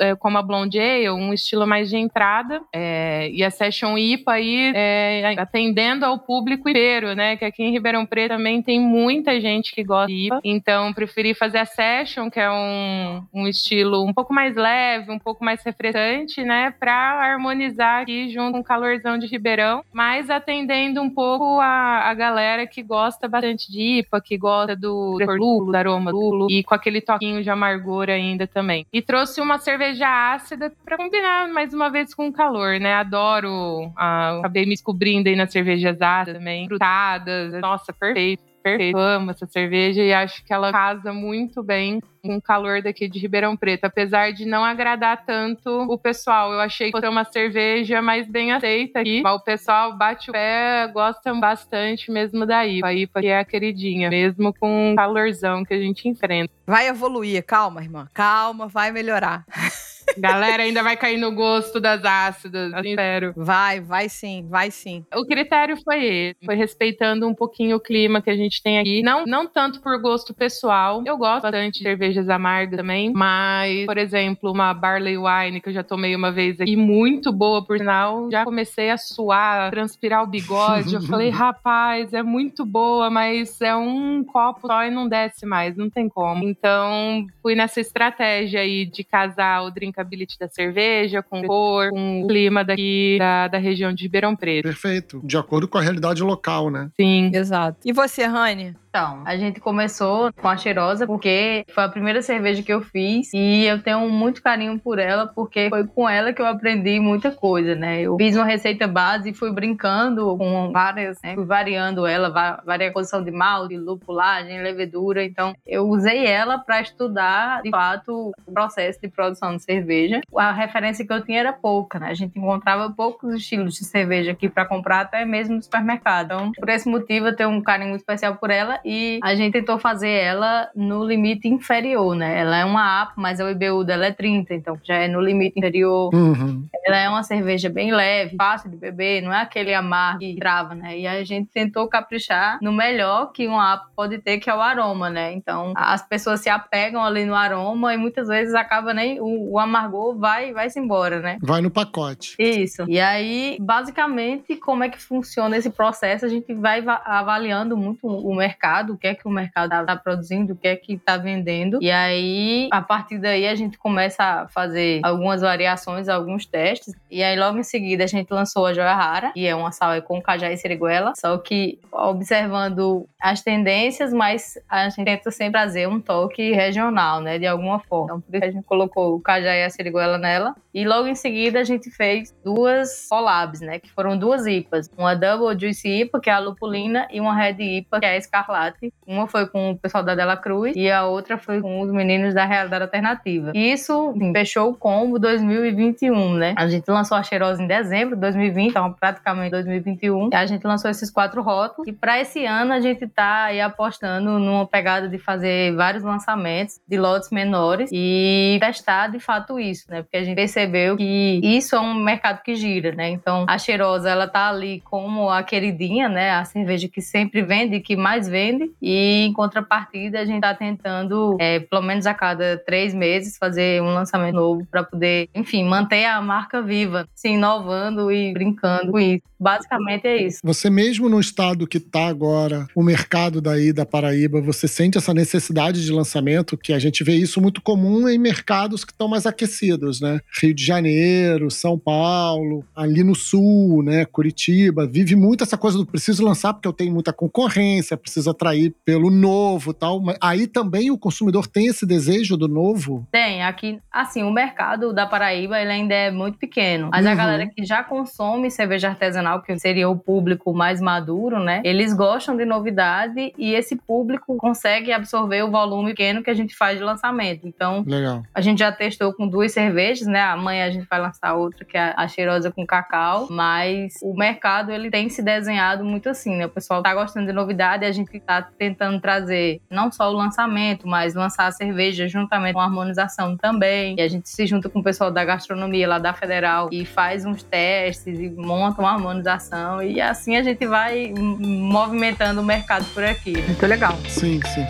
é, como a Blonde Ale, um estilo mais de entrada, é, e a Session IPA aí é, atendendo ao público inteiro, né? Que aqui em Ribeirão Preto também tem muita gente que gosta de IPA. Então, preferi fazer a Session, que é um, um estilo um pouco mais leve, um pouco mais refrescante, né? Pra harmonizar aqui junto com o calorzão de Ribeirão, mas atendendo um pouco a, a galera que gosta bastante de IPA, que gosta do lulo, do aroma lulo, e com aquele toquinho de amargor ainda também. E trouxe uma cerveja ácida pra combinar mais uma vez com o calor, né? Adoro, ah, acabei me descobrindo aí nas cervejas ácidas também, frutadas, nossa, perfeito. Perfeito, eu amo essa cerveja e acho que ela casa muito bem com o calor daqui de Ribeirão Preto, apesar de não agradar tanto o pessoal. Eu achei que fosse uma cerveja mais bem aceita aqui, mas o pessoal bate o pé, gosta bastante mesmo da IPA. A IPA que é a queridinha, mesmo com o calorzão que a gente enfrenta. Vai evoluir, calma, irmã. Calma, vai melhorar. Galera ainda vai cair no gosto das ácidas, espero. Vai, vai sim, vai sim. O critério foi esse, foi respeitando um pouquinho o clima que a gente tem aqui. Não, não tanto por gosto pessoal. Eu gosto bastante de cervejas amargas também, mas, por exemplo, uma Barley Wine que eu já tomei uma vez aqui, muito boa por sinal. Já comecei a suar, a transpirar o bigode. eu falei, rapaz, é muito boa, mas é um copo só e não desce mais, não tem como. Então, fui nessa estratégia aí de casar o drinkability da cerveja com cor, com o clima daqui da, da região de Ribeirão Preto. Perfeito. De acordo com a realidade local, né? Sim. Exato. E você, Rani? Então, a gente começou com a cheirosa porque foi a primeira cerveja que eu fiz e eu tenho muito carinho por ela porque foi com ela que eu aprendi muita coisa, né? Eu fiz uma receita base e fui brincando com várias, né? Fui variando ela, va- varia a posição de malte, lupulagem, levedura. Então, eu usei ela para estudar, de fato, o processo de produção de cerveja. A referência que eu tinha era pouca, né? A gente encontrava poucos estilos de cerveja aqui para comprar, até mesmo no supermercado. Então, por esse motivo, eu tenho um carinho muito especial por ela e a gente tentou fazer ela no limite inferior, né? Ela é uma APA, mas o IBU dela é 30, então já é no limite inferior. Uhum. Ela é uma cerveja bem leve, fácil de beber, não é aquele amargo que trava, né? E a gente tentou caprichar no melhor que uma APA pode ter, que é o aroma, né? Então, as pessoas se apegam ali no aroma e muitas vezes acaba nem o, o amargor vai vai se embora, né? Vai no pacote. Isso. E aí, basicamente, como é que funciona esse processo? A gente vai va- avaliando muito o mercado mercado, o que é que o mercado está produzindo, o que é que está vendendo. E aí, a partir daí, a gente começa a fazer algumas variações, alguns testes. E aí, logo em seguida, a gente lançou a Joia Rara, que é uma sal com cajá e seriguela. Só que observando as tendências, mas a gente tenta sempre trazer um toque regional, né? De alguma forma. Então, por isso a gente colocou o cajá e a seriguela nela. E logo em seguida, a gente fez duas collabs, né? Que foram duas IPAs. Uma Double Juice IPA, que é a lupulina, e uma Red IPA, que é a escarlate. Uma foi com o pessoal da Dela Cruz e a outra foi com os meninos da Realidade Alternativa. E isso enfim, fechou o combo 2021, né? A gente lançou a Cheirosa em dezembro de 2020, então praticamente 2021. E a gente lançou esses quatro rótulos. E para esse ano a gente tá aí apostando numa pegada de fazer vários lançamentos de lotes menores e testar de fato isso, né? Porque a gente percebeu que isso é um mercado que gira, né? Então a Cheirosa ela tá ali como a queridinha, né? A cerveja que sempre vende, que mais vende. E em contrapartida a gente tá tentando, é, pelo menos a cada três meses, fazer um lançamento novo para poder, enfim, manter a marca viva, se inovando e brincando com isso. Basicamente é isso. Você mesmo no estado que está agora, o mercado daí da Paraíba, você sente essa necessidade de lançamento, que a gente vê isso muito comum em mercados que estão mais aquecidos, né? Rio de Janeiro, São Paulo, ali no sul, né? Curitiba, vive muito essa coisa do preciso lançar porque eu tenho muita concorrência, preciso atrair pelo novo, tal. Mas aí também o consumidor tem esse desejo do novo? Tem, aqui, assim, o mercado da Paraíba ele ainda é muito pequeno, mas uhum. a galera que já consome cerveja artesanal que seria o público mais maduro, né? Eles gostam de novidade e esse público consegue absorver o volume pequeno que a gente faz de lançamento. Então, Legal. a gente já testou com duas cervejas, né? Amanhã a gente vai lançar outra que é a cheirosa com cacau, mas o mercado ele tem se desenhado muito assim, né? O pessoal tá gostando de novidade e a gente tá tentando trazer não só o lançamento, mas lançar a cerveja juntamente com a harmonização também. E a gente se junta com o pessoal da gastronomia lá da Federal e faz uns testes e monta uma harmonização harmonização e assim a gente vai movimentando o mercado por aqui. Muito legal. Sim, sim.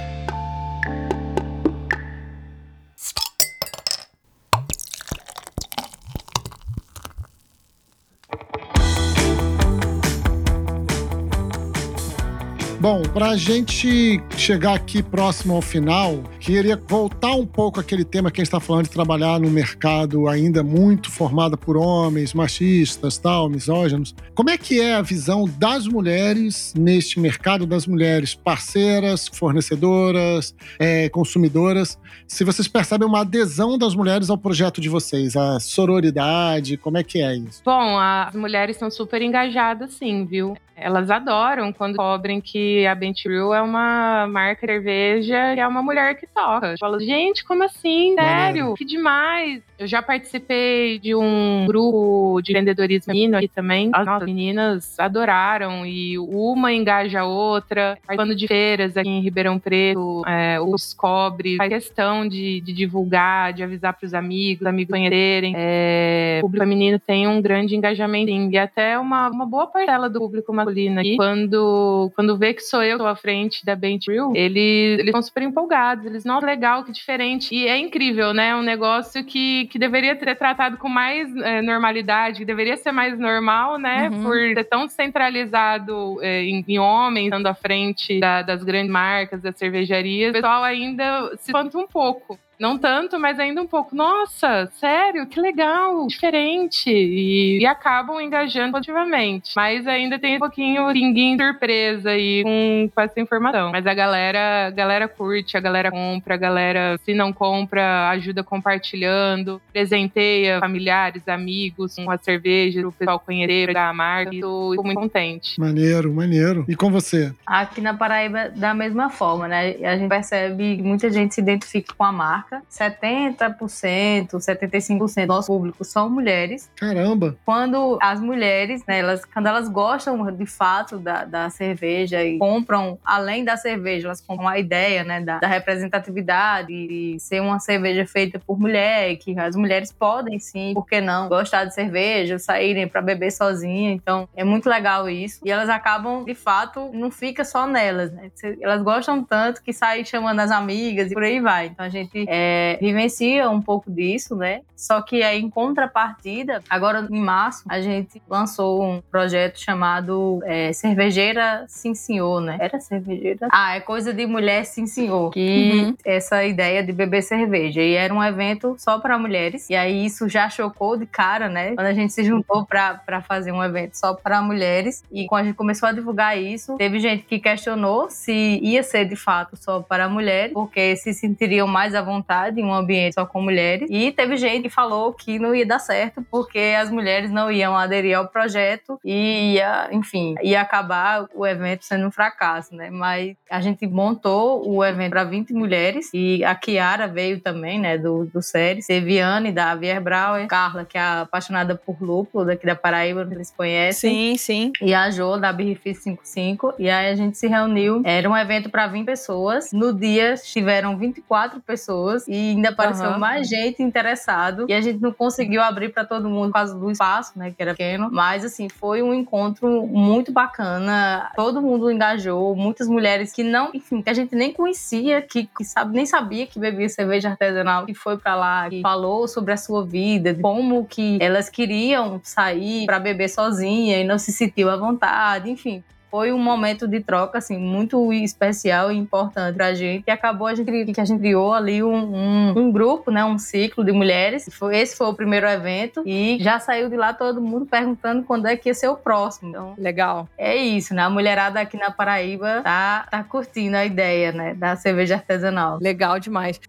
Bom, para a gente chegar aqui próximo ao final, queria voltar um pouco àquele tema que a gente está falando de trabalhar no mercado ainda muito formado por homens, machistas, tal, misóginos. Como é que é a visão das mulheres neste mercado, das mulheres parceiras, fornecedoras, é, consumidoras? Se vocês percebem uma adesão das mulheres ao projeto de vocês, a sororidade, como é que é isso? Bom, as mulheres são super engajadas, sim, viu? Elas adoram quando cobrem que a Bentril é uma marca cerveja e é uma mulher que toca. Fala, gente, como assim? Sério? Que demais! Eu já participei de um grupo de empreendedorismo feminino aqui também. As meninas adoraram e uma engaja a outra. Participando de feiras aqui em Ribeirão Preto, é, os cobre, faz questão de, de divulgar, de avisar para os amigos, amigos conhecerem. É, o público feminino tem um grande engajamento e até uma, uma boa parcela do público masculino aqui, quando, quando vê que sou eu que estou à frente da Bent Real, eles, eles estão super empolgados. Eles, nossa, legal, que diferente. E é incrível, né? Um negócio que, que deveria ter tratado com mais é, normalidade, que deveria ser mais normal, né? Uhum. Por ser tão centralizado é, em, em, homens, estando à frente da, das grandes marcas, das cervejarias, o pessoal ainda se espanta um pouco. Não tanto, mas ainda um pouco. Nossa, sério, que legal, diferente. E, e acabam engajando positivamente. Mas ainda tem um pouquinho pinguinho surpresa aí com, com essa informação. Mas a galera, a galera curte, a galera compra, a galera, se não compra, ajuda compartilhando, presenteia familiares, amigos com a cerveja, o pessoal conhecer a marca. Estou muito contente. Maneiro, maneiro. E com você? Aqui na Paraíba, da mesma forma, né? A gente percebe que muita gente se identifica com a marca marca, 70%, 75% do nosso público são mulheres. Caramba! Quando as mulheres, né, elas, quando elas gostam de fato da, da cerveja e compram, além da cerveja, elas compram a ideia né, da, da representatividade, de ser uma cerveja feita por mulher, que as mulheres podem sim, por que não, gostar de cerveja, saírem para beber sozinha. Então, é muito legal isso. E elas acabam, de fato, não fica só nelas, né? Elas gostam tanto que saem chamando as amigas e por aí vai. Então, a gente é, é, vivencia um pouco disso, né? Só que aí, em contrapartida, agora em março, a gente lançou um projeto chamado é, Cervejeira Sim Senhor, né? Era cervejeira? Ah, é coisa de mulher sim senhor. Que Uhum. essa ideia de beber cerveja. E era um evento só para mulheres. E aí isso já chocou de cara, né? Quando a gente se juntou pra fazer um evento só para mulheres. E quando a gente começou a divulgar isso, teve gente que questionou se ia ser de fato só para mulheres, porque se sentiriam mais à vontade em um ambiente só com mulheres. E teve gente que falou que não ia dar certo, porque as mulheres não iam aderir ao projeto e ia, enfim, ia acabar o evento sendo um fracasso, né? Mas a gente montou o evento para 20 mulheres e a Kiara veio também, né, do, do série. Teve Anne, da Vier Brauer, Carla, que é apaixonada por lúpulo, daqui da Paraíba, eles conhecem. Sim, sim. E a Jo, da Birrifi 55. E aí a gente se reuniu. Era um evento para 20 pessoas. No dia tiveram 24 pessoas e ainda apareceu Aham. mais gente interessado. E a gente não conseguiu abrir para todo mundo por causa do espaço, né, que era pequeno. Mas assim, foi um encontro muito bacana. Todo mundo engajou. Muitas mulheres que não, enfim, que a gente nem conhecia, que, que sabe, nem sabia que bebia cerveja artesanal, que foi para lá, que falou sobre a sua vida, como que elas queriam sair para beber sozinha e não se sentiu à vontade, enfim. Foi um momento de troca, assim, muito especial e importante pra gente. E acabou a gente, que a gente criou ali um, um, um grupo, né? Um ciclo de mulheres. Esse foi o primeiro evento. E já saiu de lá todo mundo perguntando quando é que ia ser o próximo. Então, Legal. é isso, né? A mulherada aqui na Paraíba tá, tá curtindo a ideia, né? Da cerveja artesanal. Legal demais.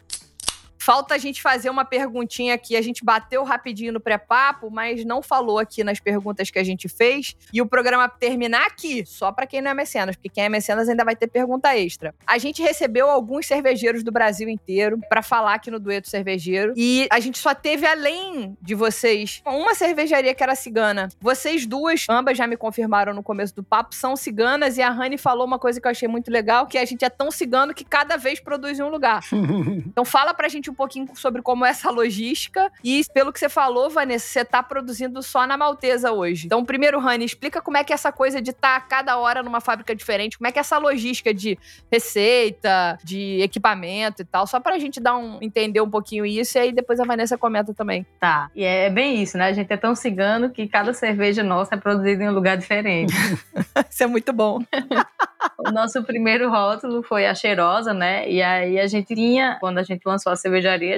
Falta a gente fazer uma perguntinha aqui. A gente bateu rapidinho no pré-papo, mas não falou aqui nas perguntas que a gente fez. E o programa terminar aqui, só pra quem não é mecenas, porque quem é mecenas ainda vai ter pergunta extra. A gente recebeu alguns cervejeiros do Brasil inteiro pra falar aqui no Dueto Cervejeiro. E a gente só teve, além de vocês, uma cervejaria que era cigana. Vocês duas, ambas já me confirmaram no começo do papo, são ciganas. E a Rani falou uma coisa que eu achei muito legal, que a gente é tão cigano que cada vez produz em um lugar. Então fala pra gente um pouquinho sobre como é essa logística e pelo que você falou, Vanessa, você tá produzindo só na Maltesa hoje. Então primeiro, Rani, explica como é que é essa coisa de estar cada hora numa fábrica diferente, como é que é essa logística de receita, de equipamento e tal, só pra gente dar um entender um pouquinho isso e aí depois a Vanessa comenta também. Tá. E é bem isso, né? A gente é tão cigano que cada cerveja nossa é produzida em um lugar diferente. isso é muito bom. o nosso primeiro rótulo foi a cheirosa, né? E aí a gente tinha, quando a gente lançou a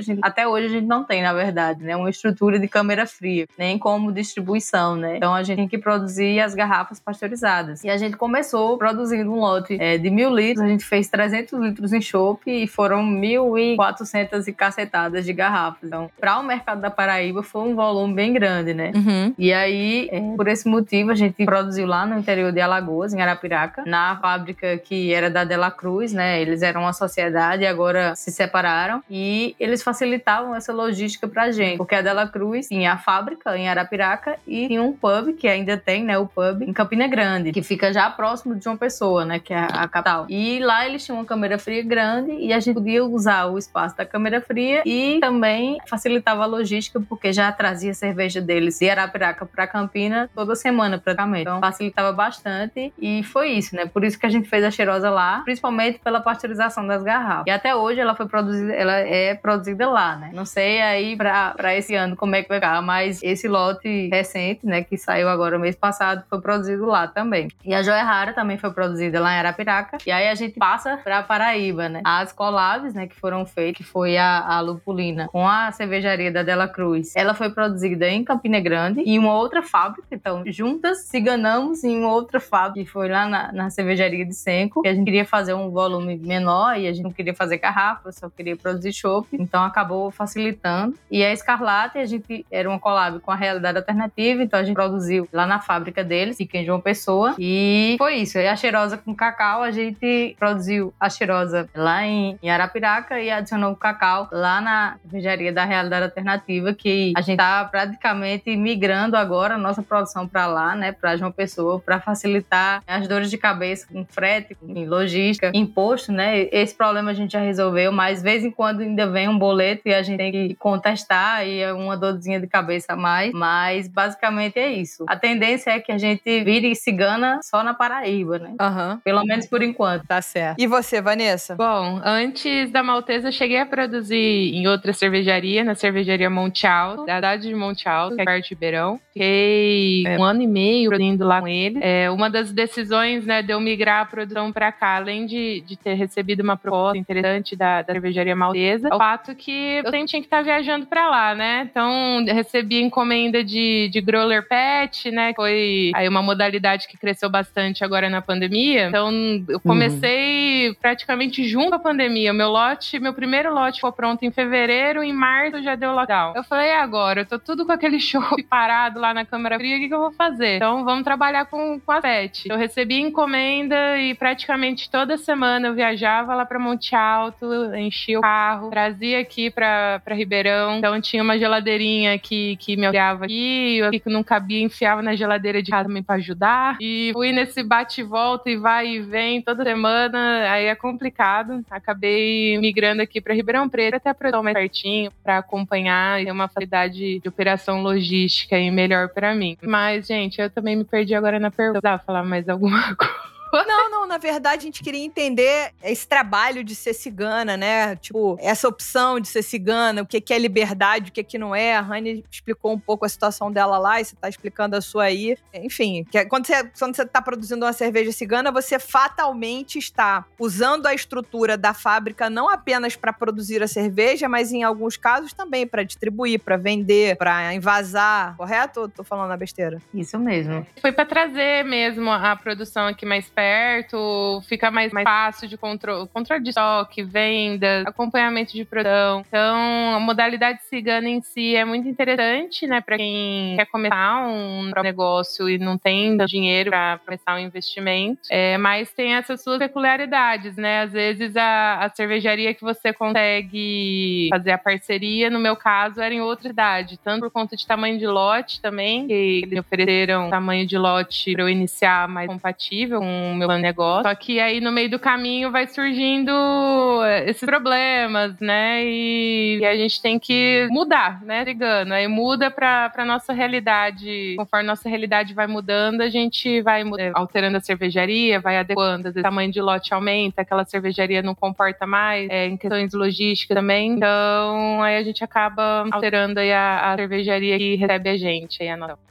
gente- até hoje a gente não tem, na verdade, né? Uma estrutura de câmera fria, nem como distribuição, né? Então a gente tem que produzir as garrafas pasteurizadas. E a gente começou produzindo um lote é, de mil litros, a gente fez 300 litros em chopp e foram 1.400 e cacetadas de garrafas. Então, para o mercado da Paraíba foi um volume bem grande, né? Uhum. E aí, é, por esse motivo, a gente produziu lá no interior de Alagoas, em Arapiraca, na fábrica que era da Dela Cruz, né? Eles eram uma sociedade e agora se separaram. E eles facilitavam essa logística pra gente, porque a Dela Cruz tinha a fábrica em Arapiraca e tinha um pub, que ainda tem, né? O pub em Campina Grande, que fica já próximo de uma pessoa, né? Que é a capital. E lá eles tinham uma câmera fria grande e a gente podia usar o espaço da câmera fria e também facilitava a logística, porque já trazia cerveja deles de Arapiraca para Campina toda semana praticamente. Então facilitava bastante e foi isso, né? Por isso que a gente fez a cheirosa lá, principalmente pela pasteurização das garrafas. E até hoje ela foi produzida, ela é produzida lá, né? Não sei aí para esse ano como é que vai ficar, mas esse lote recente, né, que saiu agora mês passado, foi produzido lá também. E a Joia Rara também foi produzida lá em Arapiraca. E aí a gente passa para Paraíba, né? As collabs, né, que foram feitas, que foi a, a Lupulina com a cervejaria da Dela Cruz. Ela foi produzida em Campina Grande e uma outra fábrica. Então, juntas se ganamos em outra fábrica, que foi lá na, na cervejaria de Senco, que a gente queria fazer um volume menor e a gente não queria fazer garrafa, só queria produzir chopp. Então, acabou facilitando. E a Escarlate, a gente era uma collab com a Realidade Alternativa, então a gente produziu lá na fábrica deles, fica em João Pessoa. E foi isso. E a cheirosa com cacau, a gente produziu a cheirosa lá em, em Arapiraca e adicionou o cacau lá na cervejaria da Realidade Alternativa, que a gente tá praticamente migrando agora a nossa produção para lá, né, para João Pessoa, para facilitar as dores de cabeça com frete, com logística, imposto, né? Esse problema a gente já resolveu, mas de vez em quando ainda vem vem um boleto e a gente tem que contestar e é uma dorzinha de cabeça a mais, mas basicamente é isso. A tendência é que a gente vire cigana só na Paraíba, né? Aham. Pelo menos por enquanto. Tá certo. E você, Vanessa? Bom, antes da Maltesa, eu cheguei a produzir em outra cervejaria, na cervejaria Monte Alto, da cidade de Monte Alto, que é perto de Ribeirão. Fiquei é, um ano e meio produzindo lá com ele. É, uma das decisões, né, de eu migrar a produção para cá, além de, de ter recebido uma proposta interessante da, da cervejaria Maltesa, é o fato que eu sempre tinha que estar viajando para lá, né? Então, recebi encomenda de, de growler pet, né? Foi aí uma modalidade que cresceu bastante agora na pandemia. Então, eu comecei uhum. praticamente junto à pandemia. Meu lote, meu primeiro lote foi pronto em fevereiro, em março já deu lockdown. Eu falei, e agora? Eu tô tudo com aquele show parado lá na câmara fria, o que, que eu vou fazer? Então, vamos trabalhar com, com a pet. Eu recebi encomenda e praticamente toda semana eu viajava lá para Monte Alto, enchia o carro, trazia aqui para Ribeirão. Então, tinha uma geladeirinha que, que me olhava aqui, eu que não cabia, enfiava na geladeira de casa também para ajudar. E fui nesse bate e volta e vai e vem toda semana, aí é complicado. Acabei migrando aqui para Ribeirão Preto, até para mais pertinho, para acompanhar e ter uma facilidade de operação logística e melhor para mim. Mas, gente, eu também me perdi agora na pergunta. Dá pra falar mais alguma coisa? Não, não, na verdade a gente queria entender esse trabalho de ser cigana, né? Tipo, essa opção de ser cigana, o que é liberdade, o que, não é. A Rani explicou um pouco a situação dela lá e você tá explicando a sua aí. Enfim, que é, quando, você, quando você tá produzindo uma cerveja cigana, você fatalmente está usando a estrutura da fábrica não apenas para produzir a cerveja, mas em alguns casos também para distribuir, para vender, para invasar, correto? Ou tô falando a besteira? Isso mesmo. Foi para trazer mesmo a produção aqui mais perto perto, fica mais, mais fácil de controle, controle de estoque, vendas, acompanhamento de produção. Então, a modalidade cigana em si é muito interessante, né, para quem quer começar um negócio e não tem dinheiro para começar um investimento. É, mas tem essas suas peculiaridades, né? Às vezes a, a cervejaria que você consegue fazer a parceria, no meu caso, era em outra idade, tanto por conta de tamanho de lote também, que eles me ofereceram tamanho de lote para eu iniciar mais compatível com o meu negócio. Só que aí no meio do caminho vai surgindo eh, esses problemas, né? E, e a gente tem que mudar, né, ligando. Aí muda pra, pra nossa realidade. Conforme nossa realidade vai mudando, a gente vai eh, alterando a cervejaria, vai adequando. Às vezes, o tamanho de lote aumenta, aquela cervejaria não comporta mais, é, em questões logísticas também. Então, aí a gente acaba alterando aí a, a cervejaria que recebe a gente, aí a nossa.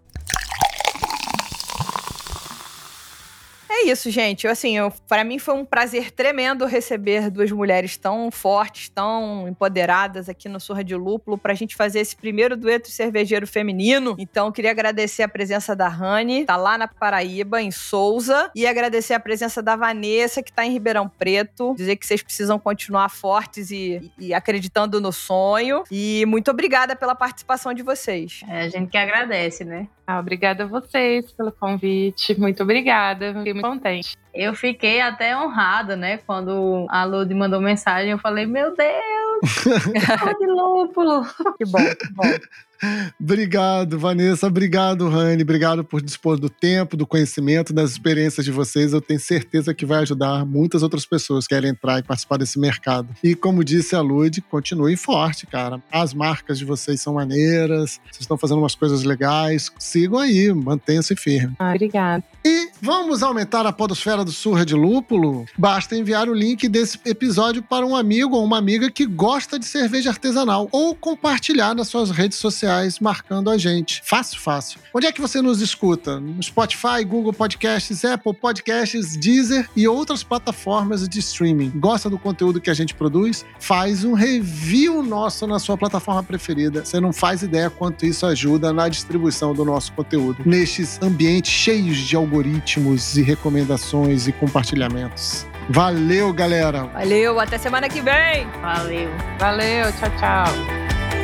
É isso, gente. Assim, para mim foi um prazer tremendo receber duas mulheres tão fortes, tão empoderadas aqui no Surra de Lúpulo para a gente fazer esse primeiro dueto cervejeiro feminino. Então, queria agradecer a presença da Rani, tá lá na Paraíba, em Souza, e agradecer a presença da Vanessa, que tá em Ribeirão Preto. Dizer que vocês precisam continuar fortes e, e acreditando no sonho. E muito obrigada pela participação de vocês. É, a gente que agradece, né? Ah, obrigada a vocês pelo convite. Muito obrigada. Fiquei muito contente. Eu fiquei até honrada, né? Quando a Lud mandou mensagem, eu falei: Meu Deus, de lúpulo. Que bom, que bom. obrigado, Vanessa. Obrigado, Rani. Obrigado por dispor do tempo, do conhecimento, das experiências de vocês. Eu tenho certeza que vai ajudar muitas outras pessoas que querem entrar e participar desse mercado. E como disse a Lud, continuem forte, cara. As marcas de vocês são maneiras, vocês estão fazendo umas coisas legais. Sigam aí, mantenham-se firme. Ah, obrigada. E vamos aumentar a podosfera do Surra de Lúpulo? Basta enviar o link desse episódio para um amigo ou uma amiga que gosta de cerveja artesanal ou compartilhar nas suas redes sociais sociais marcando a gente. Fácil, fácil. Onde é que você nos escuta? No Spotify, Google Podcasts, Apple Podcasts, Deezer e outras plataformas de streaming. Gosta do conteúdo que a gente produz? Faz um review nosso na sua plataforma preferida. Você não faz ideia quanto isso ajuda na distribuição do nosso conteúdo. Nestes ambientes cheios de algoritmos e recomendações e compartilhamentos. Valeu, galera! Valeu, até semana que vem! Valeu! Valeu, tchau, tchau!